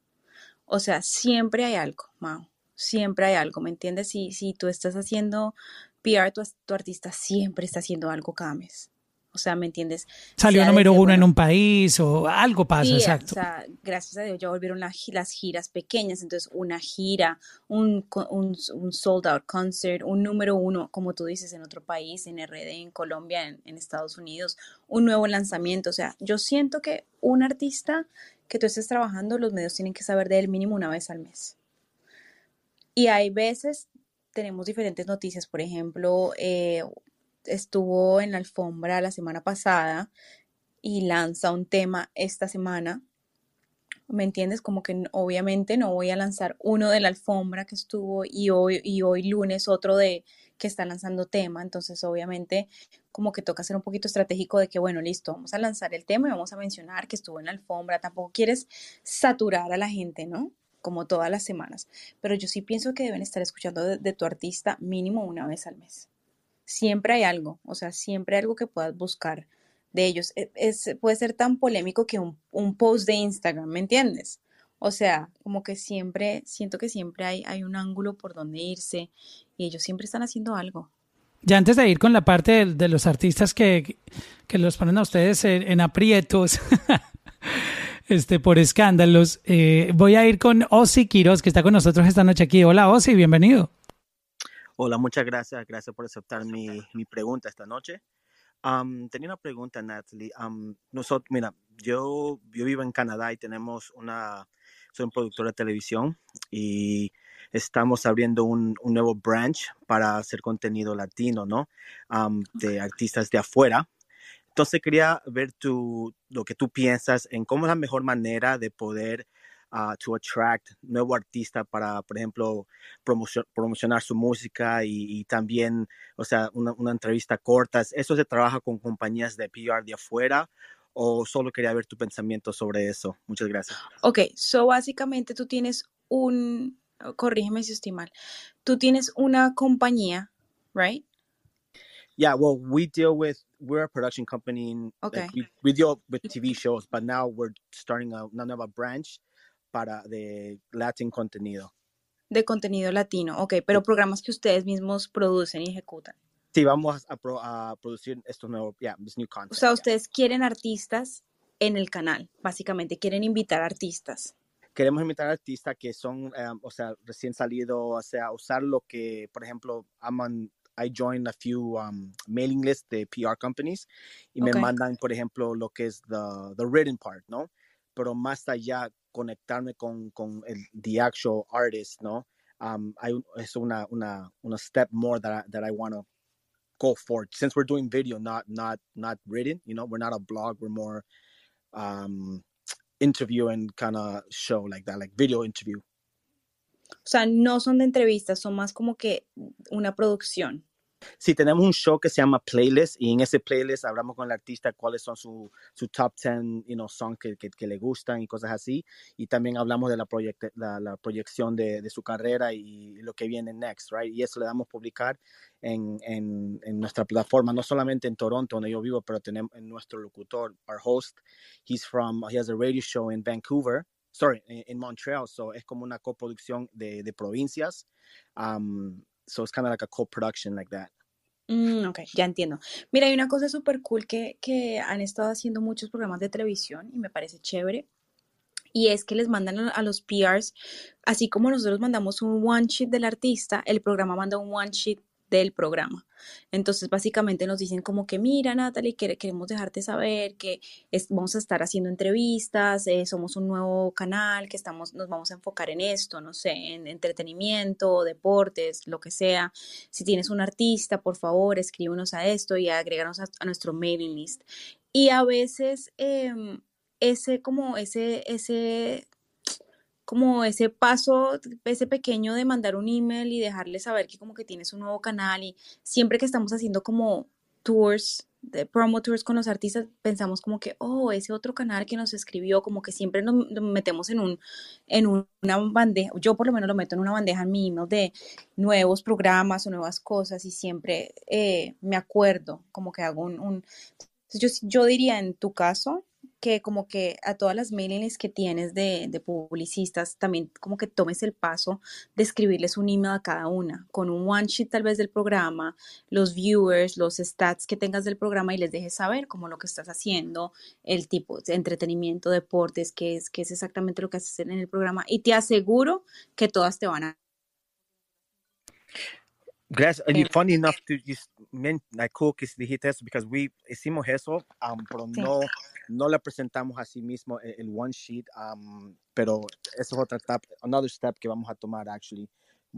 O sea, siempre hay algo, Mao. Siempre hay algo, ¿me entiendes? Si, si tú estás haciendo PR, tu, tu artista siempre está haciendo algo cada mes. O sea, ¿me entiendes? Salió Sea número desde, uno en bueno, un país o algo pasa, Sí, o exacto. sea, gracias a Dios ya volvieron la las giras pequeñas, entonces una gira, un, un, un sold out concert, un número uno, como tú dices, en otro país, en RD, en Colombia, en, en Estados Unidos, un nuevo lanzamiento. O sea, yo siento que un artista que tú estés trabajando, los medios tienen que saber de él mínimo una vez al mes. Y hay veces, tenemos diferentes noticias, por ejemplo, eh, estuvo en la alfombra la semana pasada y lanza un tema esta semana. ¿Me entiendes? Como que obviamente no voy a lanzar uno de la alfombra que estuvo y hoy, y hoy lunes otro de que está lanzando tema. Entonces, obviamente, como que toca ser un poquito estratégico de que, bueno, listo, vamos a lanzar el tema y vamos a mencionar que estuvo en la alfombra. Tampoco quieres saturar a la gente, ¿no? Como todas las semanas. Pero yo sí pienso que deben estar escuchando de, de tu artista mínimo una vez al mes. Siempre hay algo, o sea, siempre hay algo que puedas buscar de ellos. E- puede ser tan polémico que un, post de Instagram, ¿me entiendes? O sea, como que siempre, siento que siempre hay, hay un ángulo por donde irse y ellos siempre están haciendo algo. Ya antes de ir con la parte de, los artistas que, que los ponen a ustedes en, en aprietos este, por escándalos, eh, voy a ir con Ozzy Quiroz, que está con nosotros esta noche aquí. Hola Ozzy, bienvenido. Hola, muchas gracias. Gracias por aceptar mi, mi pregunta esta noche. Am, tenía una pregunta, Natalie. Am, nosotros, mira, yo, yo vivo en Canadá y tenemos una, soy un productor de televisión y estamos abriendo un, un nuevo branch para hacer contenido latino, ¿no? Am, de artistas de afuera. Entonces quería ver tu, lo que tú piensas en cómo es la mejor manera de poder uh, to attract nuevo artista para, por ejemplo, promocio- promocionar su música y, y también, o sea, una, una entrevista corta. ¿Eso se trabaja con compañías de PR de afuera o solo quería ver tu pensamiento sobre eso? Muchas gracias. Ok, so básicamente tú tienes un, corrígeme si estoy mal, tú tienes una compañía, right? Yeah, well, we deal with we're a production company. In, Okay. like, we, we deal with TV shows, but now we're starting a, nueva branch para de Latin contenido. De contenido latino, ok, pero programas que ustedes mismos producen y ejecutan. Sí, vamos a, pro- a producir estos nuevos, yeah, this new O content. sea, yeah. ustedes quieren artistas en el canal, básicamente, quieren invitar artistas. Queremos invitar artistas que son, um, o sea, recién salido, o sea, usar lo que, por ejemplo, I'm on, I joined a few um, mailing lists de PR companies y me Ok. mandan, por ejemplo, lo que es the, the written part, ¿no? Pero más allá, conectarme con, con el the actual artist, ¿no? Um, es una, una, una step more that I, that I want to go for since we're doing video, not, not, not written, you know, we're not a blog, we're more um, interview and kind of show like that, like video interview. O sea, no son de entrevistas, son más como que una producción. Sí, tenemos un show que se llama Playlist y en ese playlist hablamos con el artista cuáles son su, su top 10 you know, songs que, que, que le gustan y cosas así. Y también hablamos de la, proyecte- la, la proyección de, de su carrera y lo que viene next, right? Y eso le damos publicar en, en, en nuestra plataforma, no solamente en Toronto, donde yo vivo, pero tenemos en nuestro locutor, our host, he's from, he has a radio show in Vancouver, sorry, in Montreal, so es como una coproducción de, de provincias. Um, so it's kind of like a co-production like that. Mm, ok, ya entiendo. Mira, hay una cosa súper cool que, que han estado haciendo muchos programas de televisión y me parece chévere. Y es que les mandan a los PRs, así como nosotros mandamos un one sheet del artista, el programa manda un one sheet del programa. Entonces, básicamente nos dicen como que, mira, Natalie, quere- queremos dejarte saber que vamos a estar haciendo entrevistas, eh, somos un nuevo canal, que estamos, nos vamos a enfocar en esto, no sé, en entretenimiento, deportes, lo que sea. Si tienes un artista, por favor, escríbenos a esto y agréganos a, a nuestro mailing list. Y a veces em, ese, como ese, ese, como ese paso, ese pequeño de mandar un email y dejarle saber que como que tienes un nuevo canal y siempre que estamos haciendo como tours, de promo tours con los artistas, pensamos como que, oh, ese otro canal que nos escribió, como que siempre nos metemos en un, en un- una bandeja, yo por lo menos lo meto en una bandeja en mi email de nuevos programas o nuevas cosas y siempre eh, me acuerdo, como que hago un, un- yo, yo diría en tu caso que como que a todas las mailing lists que tienes de, de publicistas, también como que tomes el paso de escribirles un email a cada una, con un one sheet tal vez del programa, los viewers, los stats que tengas del programa y les dejes saber como lo que estás haciendo, el tipo de entretenimiento, deportes, qué es, qué es exactamente lo que haces en el programa y te aseguro que todas te van a... Gracias. And Eh, funny enough to just men, like cool que dijiste eso because we hicimos eso, um, pero Sí. no no le presentamos a sí mismo el, el one sheet, um, pero eso es otra step, another step que vamos a tomar actually.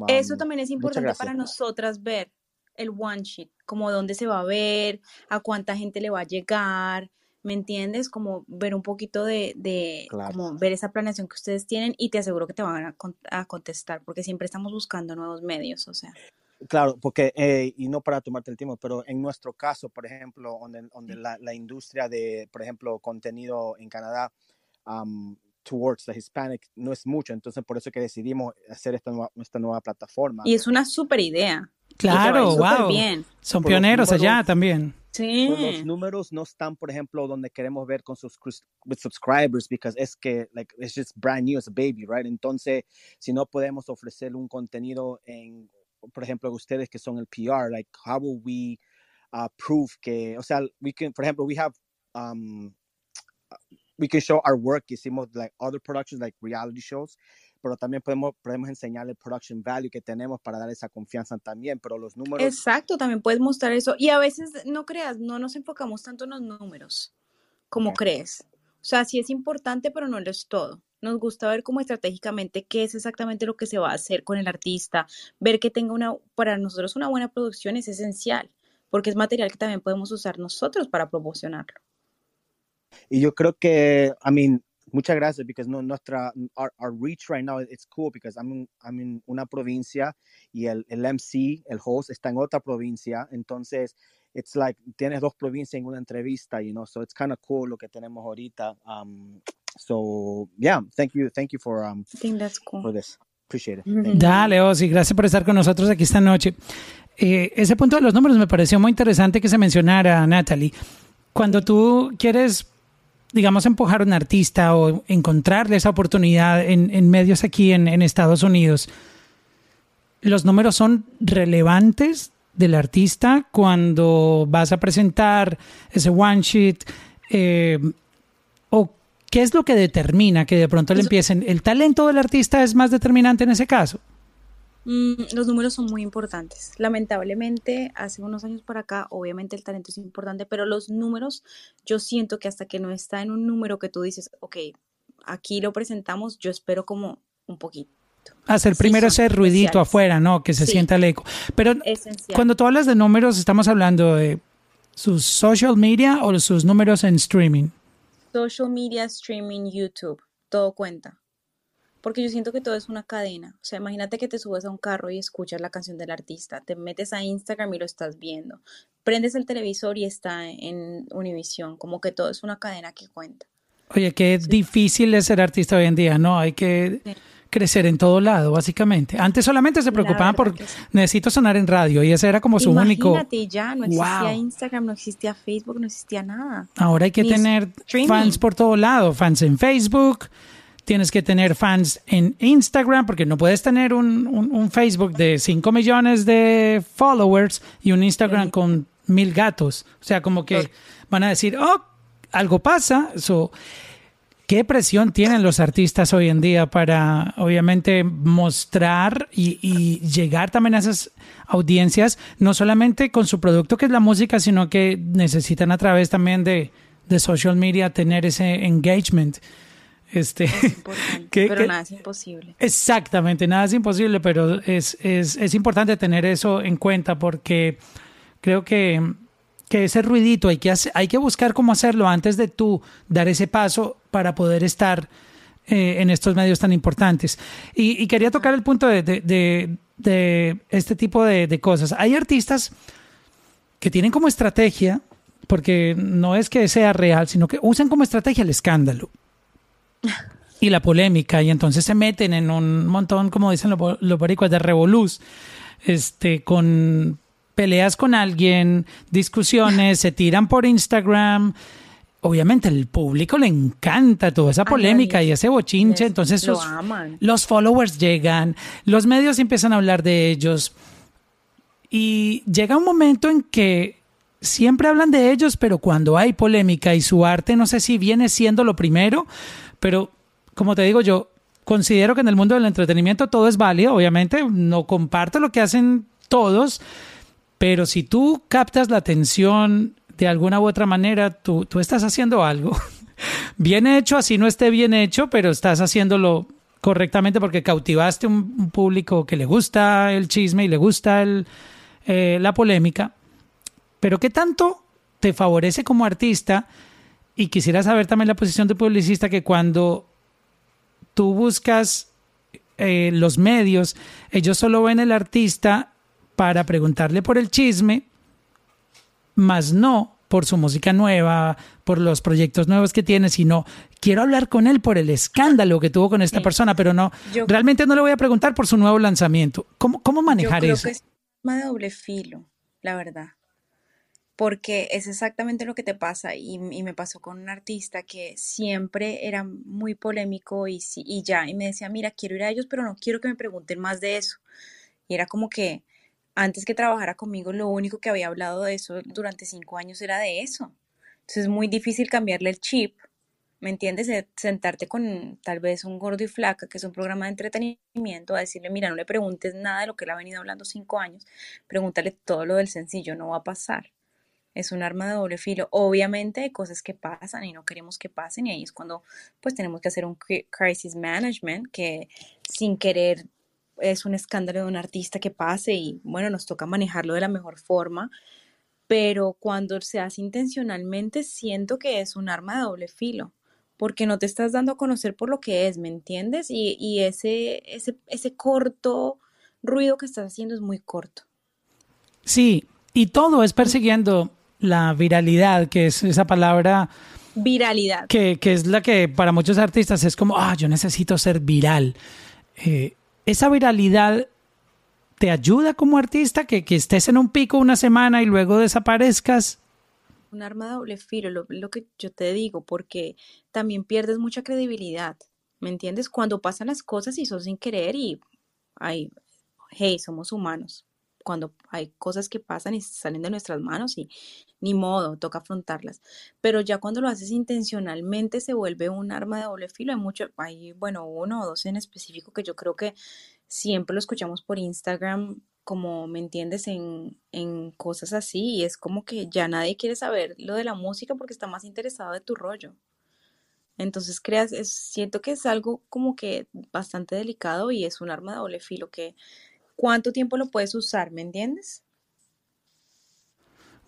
Eso también es importante para nosotras ver el one sheet, como dónde se va a ver, a cuánta gente le va a llegar, ¿me entiendes? Como ver un poquito de, de Claro. como ver esa planeación que ustedes tienen y te aseguro que te van a, a contestar, porque siempre estamos buscando nuevos medios, o sea. Claro, porque, eh, y no para tomarte el tiempo, pero en nuestro caso, por ejemplo, donde, donde la, la industria de, por ejemplo, contenido en Canadá, um, towards the Hispanic, no es mucho, entonces por eso que decidimos hacer esta nueva, esta nueva plataforma. Y es una súper idea. Claro, wow. bien. Son Por pioneros allá números, también. Sí. Los números no están, por ejemplo, donde queremos ver con sus with subscribers, because es que, like, it's just brand new, it's a baby, right? Entonces, si no podemos ofrecer un contenido en, por ejemplo, ustedes que son el PR, like, how will we uh, prove que, o sea, we can, for example, we have, um, we can show our work, hicimos, like, other productions, like reality shows, pero también podemos, podemos enseñar el production value que tenemos para dar esa confianza también, pero los números Exacto, también puedes mostrar eso. Y a veces, no creas, no nos enfocamos tanto en los números como crees. O sea, sí es importante, pero no lo es todo. Nos gusta ver como estratégicamente qué es exactamente lo que se va a hacer con el artista, ver que tenga una, para nosotros una buena producción es esencial, porque es material que también podemos usar nosotros para promocionarlo. Y yo creo que, I mean, muchas gracias, because no, nuestra, our, our reach right now, it's cool, because I'm in, I'm in una provincia y el, el MC, el host, está en otra provincia, entonces, it's like, tienes dos provincias en una entrevista, you know, so it's kind of cool lo que tenemos ahorita. Um, so, yeah, thank you, thank you for, um, I think that's cool. for this. Appreciate it. Mm-hmm. Dale, Ozzy, gracias por estar con nosotros aquí esta noche. Eh, ese punto de los números me pareció muy interesante que se mencionara, Natalie. Cuando tú quieres, digamos, empujar a un artista o encontrarle esa oportunidad en, en medios aquí en, en Estados Unidos, los números son relevantes del artista cuando vas a presentar ese one sheet eh, o qué es lo que determina que de pronto le empiecen el talento del artista es más determinante en ese caso Mm, los números son muy importantes. Lamentablemente, hace unos años por acá, obviamente el talento es importante, pero los números, yo siento que hasta que no está en un número que tú dices, ok, aquí lo presentamos, yo espero como un poquito. hacer Sí, primero ese ruidito esenciales. afuera no que se Sí. sienta el eco pero Esencial. cuando tú hablas de números estamos hablando de sus social media o sus números en streaming Social media, streaming, YouTube, todo cuenta. Porque yo siento que todo es una cadena. O sea, imagínate que te subes a un carro y escuchas la canción del artista, te metes a Instagram y lo estás viendo, prendes el televisor y está en Univision, como que todo es una cadena que cuenta. Oye, qué difícil es ser artista hoy en día, ¿no? Hay que Sí. Crecer en todo lado, básicamente. Antes solamente se preocupaban por, sí. necesito sonar en radio y ese era como su único... Imagínate ya, no existía Wow. Instagram, no existía Facebook, no existía nada. Ahora hay que Ni tener streaming. fans por todo lado, fans en Facebook, tienes que tener fans en Instagram, porque no puedes tener un, un- un Facebook de 5 millones de followers y un Instagram con mil gatos. O sea, como que van a decir, oh, algo pasa. So, ¿Qué presión tienen los artistas hoy en día para, obviamente, mostrar y, y llegar también a esas audiencias, no solamente con su producto que es la música, sino que necesitan a través también de, de social media tener ese engagement? Este, Es importante, ¿Qué- pero nada es imposible. Exactamente, nada es imposible, pero es, es, es importante tener eso en cuenta porque creo que, que ese ruidito hay que, hacer- hay que buscar cómo hacerlo antes de tú dar ese paso para poder estar eh, en estos medios tan importantes. Y, y quería tocar el punto de, de- de- de este tipo de, cosas. Hay artistas que tienen como estrategia, porque no es que sea real, sino que usan como estrategia el escándalo y la polémica y entonces se meten en un montón, como dicen los, los boricuas, de revolús, este, con peleas con alguien, discusiones, se tiran por Instagram. Obviamente el público le encanta toda esa polémica y ese bochinche, entonces sus- los followers llegan, los medios empiezan a hablar de ellos. Y llega un momento en que siempre hablan de ellos, pero cuando hay polémica y su arte, no sé si viene siendo lo primero, pero como te digo yo, considero que en el mundo del entretenimiento todo es válido, obviamente, no comparto lo que hacen todos, pero si tú captas la atención de alguna u otra manera, tú, tú estás haciendo algo. bien hecho, así no esté bien hecho, pero estás haciéndolo correctamente porque cautivaste un, público que le gusta el chisme y le gusta el, eh, la polémica. Pero ¿qué tanto te favorece como artista? Y quisiera saber también la posición de publicista que cuando tú buscas eh, los medios, ellos solo ven el artista para preguntarle por el chisme, más no por su música nueva, por los proyectos nuevos que tiene, sino quiero hablar con él por el escándalo que tuvo con esta Sí. persona, pero no, Yo- realmente no le voy a preguntar por su nuevo lanzamiento. ¿Cómo, cómo manejar Yo creo eso? que es un arma de doble filo, la verdad. Porque es exactamente lo que te pasa y, y me pasó con un artista que siempre era muy polémico y, y ya, y me decía, mira, quiero ir a ellos, pero no quiero que me pregunten más de eso. Y era como que antes que trabajara conmigo, lo único que había hablado de eso durante cinco años era de eso. Entonces es muy difícil cambiarle el chip, ¿me entiendes? De sentarte con tal vez un gordo y flaca, que es un programa de entretenimiento, a decirle, mira, no le preguntes nada de lo que él ha venido hablando cinco años, pregúntale todo lo del sencillo, no va a pasar. es un arma de doble filo. Obviamente hay cosas que pasan y no queremos que pasen y ahí es cuando pues tenemos que hacer un crisis management que sin querer es un escándalo de un artista que pase y bueno, nos toca manejarlo de la mejor forma, pero cuando se hace intencionalmente siento que es un arma de doble filo porque no te estás dando a conocer por lo que es, ¿me entiendes? Y, y ese, ese, ese corto ruido que estás haciendo es muy corto. Sí, y todo es persiguiendo la viralidad, que es esa palabra... Viralidad. Que, que es la que para muchos artistas es como, ah, yo necesito ser viral. Eh, esa viralidad te ayuda como artista, que, que estés en un pico una semana y luego desaparezcas. Un arma de doble filo, lo, lo que yo te digo, porque también pierdes mucha credibilidad, ¿me entiendes? Cuando pasan las cosas y son sin querer y, ay, hey, somos humanos cuando hay cosas que pasan y salen de nuestras manos y ni modo, toca afrontarlas. Pero ya cuando lo haces intencionalmente se vuelve un arma de doble filo. Hay mucho, hay, bueno, uno o dos en específico que yo creo que siempre lo escuchamos por Instagram, como me entiendes, en, en cosas así. Y es como que ya nadie quiere saber lo de la música porque está más interesado de tu rollo. Entonces creas, siento que es algo como que bastante delicado y es un arma de doble filo que cuánto tiempo lo puedes usar, ¿me entiendes?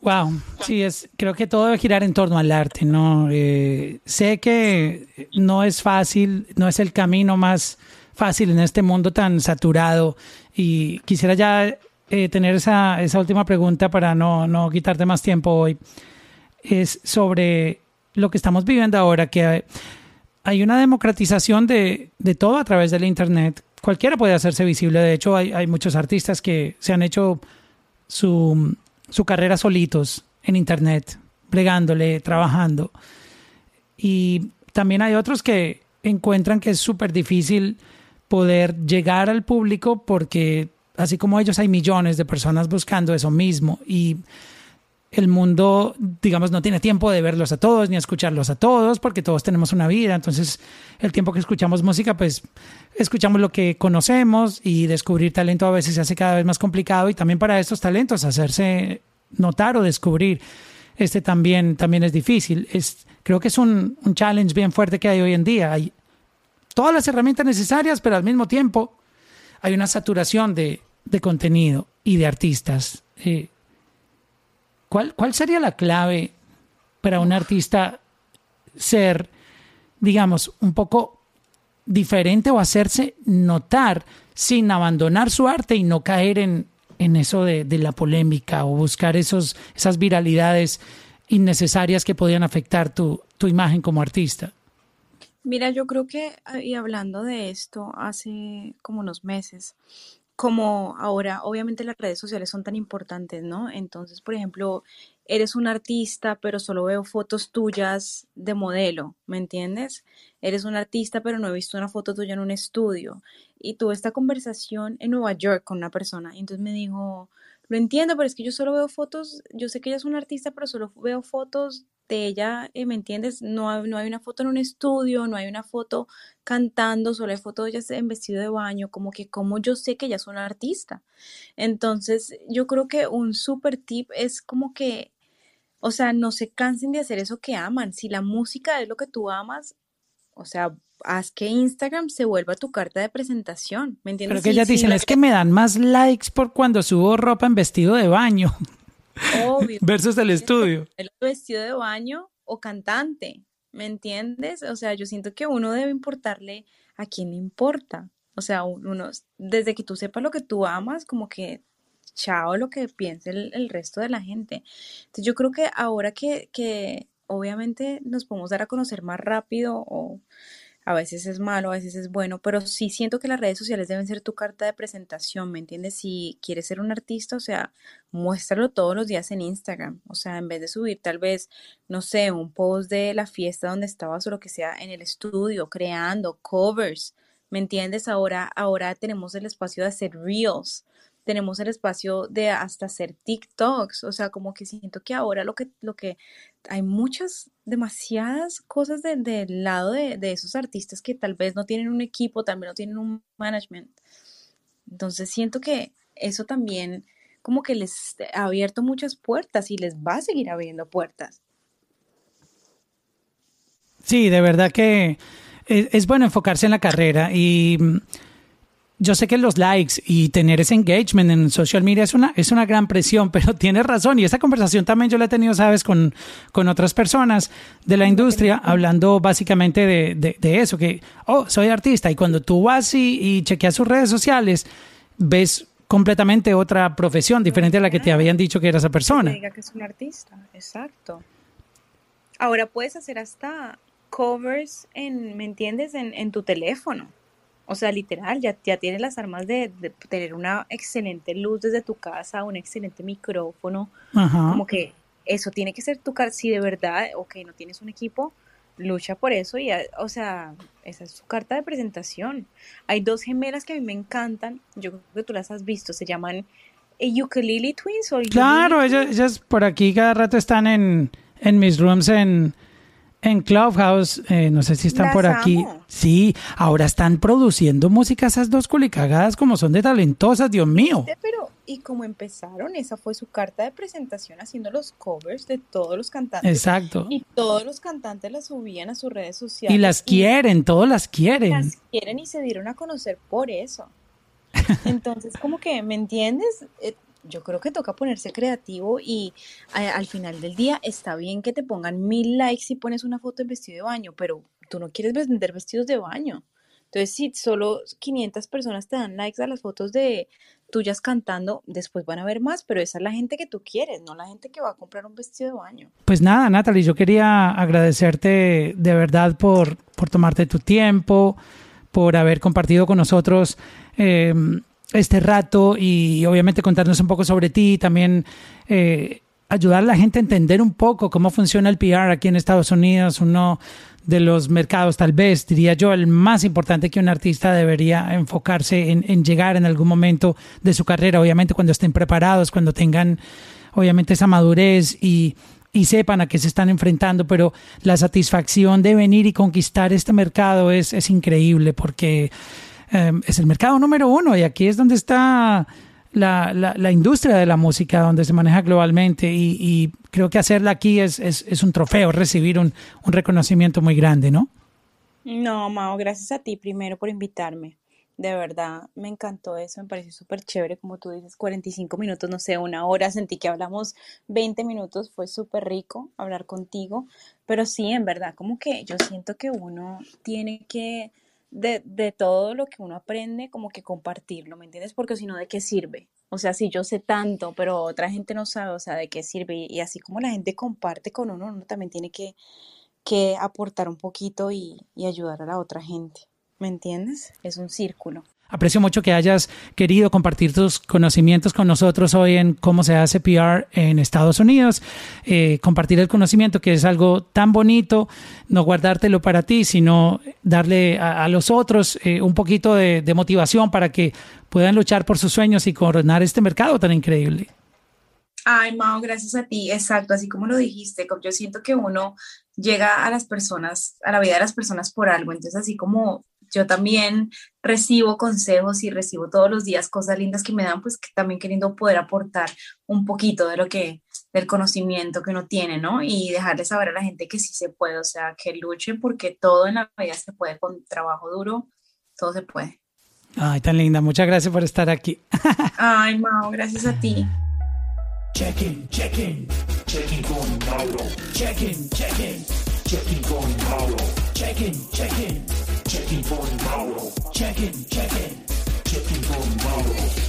Wow, sí, es, creo que todo debe girar en torno al arte, ¿no? Eh, sé que no es fácil, no es el camino más fácil en este mundo tan saturado y quisiera ya eh, tener esa, esa, última pregunta para no, no quitarte más tiempo hoy. Es sobre lo que estamos viviendo ahora, que hay una democratización de, de todo a través del Internet cualquiera puede hacerse visible. De hecho, hay, muchos artistas que se han hecho su, su carrera solitos en Internet, bregándole, trabajando. Y también hay otros que encuentran que es súper difícil poder llegar al público porque así como ellos hay millones de personas buscando eso mismo y el mundo, digamos, no tiene tiempo de verlos a todos ni escucharlos a todos, porque todos tenemos una vida. Entonces, el tiempo que escuchamos música, pues escuchamos lo que conocemos y descubrir talento a veces se hace cada vez más complicado. Y también para estos talentos, hacerse notar o descubrir, este también, también es difícil. Es, creo que es un, un challenge bien fuerte que hay hoy en día. Hay todas las herramientas necesarias, pero al mismo tiempo hay una saturación de, de contenido y de artistas. Eh, ¿Cuál, ¿Cuál sería la clave para un artista ser, digamos, un poco diferente o hacerse notar sin abandonar su arte y no caer en, en eso de, de, la polémica o buscar esos, esas viralidades innecesarias que podían afectar tu, tu imagen como artista? Mira, yo creo que, y hablando de esto hace como unos meses, como ahora, obviamente las redes sociales son tan importantes, ¿no? Entonces, por ejemplo, eres un artista, pero solo veo fotos tuyas de modelo, ¿me entiendes? Eres un artista, pero no he visto una foto tuya en un estudio. Y tuve esta conversación en Nueva York con una persona, y entonces me dijo, lo entiendo, pero es que yo solo veo fotos, yo sé que ella es una artista, pero solo veo fotos de ella, eh, ¿me entiendes? No hay, no hay una foto en un estudio, no hay una foto cantando, solo hay fotos de ella en vestido de baño, como que como yo sé que ella es una artista. Entonces, yo creo que un super tip es como que, o sea, no se cansen de hacer eso que aman. Si la música es lo que tú amas, o sea, haz que Instagram se vuelva tu carta de presentación, ¿me entiendes? Pero que ellas dicen, es que me dan más likes por cuando subo ropa en vestido de baño. Obvio. Versus el estudio. El vestido de baño o cantante, ¿me entiendes? O sea, yo siento que uno debe importarle a quien le importa. O sea, uno, desde que tú sepas lo que tú amas, como que chao lo que piense el, resto de la gente. Entonces yo creo que ahora que, que obviamente nos podemos dar a conocer más rápido o a veces es malo, a veces es bueno, pero sí siento que las redes sociales deben ser tu carta de presentación, ¿me entiendes? Si quieres ser un artista, o sea, muéstralo todos los días en Instagram, o sea, en vez de subir tal vez, no sé, un post de la fiesta donde estabas o lo que sea en el estudio, creando covers, ¿me entiendes? Ahora, ahora tenemos el espacio de hacer reels, tenemos el espacio de hasta hacer TikToks, o sea, como que siento que ahora lo que, lo que hay muchas, demasiadas cosas del lado de, de, esos artistas que tal vez no tienen un equipo, también no tienen un management. Entonces siento que eso también como que les ha abierto muchas puertas y les va a seguir abriendo puertas. Sí, de verdad que es, bueno enfocarse en la carrera y yo sé que los likes y tener ese engagement en social media es una, es una gran presión, pero tienes razón. Y esta conversación también yo la he tenido, sabes, con, con otras personas de la industria, hablando básicamente de, de, de eso, que, oh, soy artista. Y cuando tú vas y, y chequeas sus redes sociales, ves completamente otra profesión diferente a la que te habían dicho que era esa Que persona. diga que es un artista, exacto. Ahora puedes hacer hasta covers en, ¿me entiendes? En, en tu teléfono. O sea, literal, ya, ya tienes las armas de, de tener una excelente luz desde tu casa, un excelente micrófono. Ajá. Como que eso tiene que ser tu cara. Si de verdad, ok, no tienes un equipo, lucha por eso. Y, o sea, esa es su carta de presentación. Hay dos gemelas que a mí me encantan. Yo creo que tú las has visto. Se llaman eh, Ukulele Twins o Claro, ellas, ellas por aquí cada rato están en, en mis rooms en, en Clubhouse. eh, no sé si están Las por aquí. amo. Sí, ahora están produciendo música esas dos culicagadas como son de talentosas, Dios mío. Pero, y como empezaron, esa fue su carta de presentación haciendo los covers de todos los cantantes. Exacto. Y todos los cantantes las subían a sus redes Y sociales. las quieren, todos las quieren. las quieren y se dieron a conocer por eso. Entonces, como que, ¿me entiendes? Eh, yo creo que toca ponerse creativo y a- al final del día está bien que te pongan mil likes si pones una foto en vestido de baño, pero tú no quieres vender vestidos de baño. Entonces, si solo 500 personas te dan likes a las fotos de tuyas cantando, después van a ver más, pero esa es la gente que tú quieres, no la gente que va a comprar un vestido de baño. Pues nada, Natalie, yo quería agradecerte de verdad por, por tomarte tu tiempo, por haber compartido con nosotros eh, este rato y obviamente contarnos un poco sobre ti, también eh, ayudar a la gente a entender un poco cómo funciona el PR aquí en Estados Unidos, uno de los mercados, tal vez, diría yo, el más importante que un artista debería enfocarse en, en llegar en algún momento de su carrera, obviamente cuando estén preparados, cuando tengan obviamente esa madurez y, y sepan a qué se están enfrentando, pero la satisfacción de venir y conquistar este mercado es, es increíble porque eh, es el mercado número uno y aquí es donde está la, la, industria de la música, donde se maneja globalmente y, creo que hacerla aquí es, es, es un trofeo, recibir un, un reconocimiento muy grande, ¿no? No, Mao, gracias a ti primero por invitarme. De verdad, me encantó eso, me pareció súper chévere, como tú dices, 45 minutos, no sé, una hora, sentí que hablamos 20 minutos, fue súper rico hablar contigo, pero sí, en verdad, como que yo siento que uno tiene que, de, de todo lo que uno aprende, como que compartirlo, ¿me entiendes? Porque si no, ¿de qué sirve? O sea, si yo sé tanto, pero otra gente no sabe, o sea, ¿de qué sirve? Y, así como la gente comparte con uno, uno también tiene que que aportar un poquito y, y ayudar a la otra gente. ¿Me entiendes? Es un círculo. Aprecio mucho que hayas querido compartir tus conocimientos con nosotros hoy en cómo se hace PR en Estados Unidos. Eh, compartir el conocimiento, que es algo tan bonito, no guardártelo para ti, sino darle a, los otros eh, un poquito de, de motivación para que puedan luchar por sus sueños y coronar este mercado tan increíble. Ay, Mao, gracias a ti. Exacto, así como lo dijiste, yo siento que uno llega a las personas, a la vida de las personas por algo. Entonces, así como yo también recibo consejos y recibo todos los días cosas lindas que me dan, pues que también queriendo poder aportar un poquito de lo que, del conocimiento que uno tiene, ¿no? Y dejarle saber a la gente que sí se puede, o sea, que luchen porque todo en la vida se puede con trabajo duro, todo se puede. Ay, tan linda. Muchas gracias por estar aquí. Ay, Mao, gracias a ti. Check-in, check-in, check-in con Mauro. Check-in, check-in, check-in con Mauro. Checking for tomorrow. Checking, checking. Checking for tomorrow.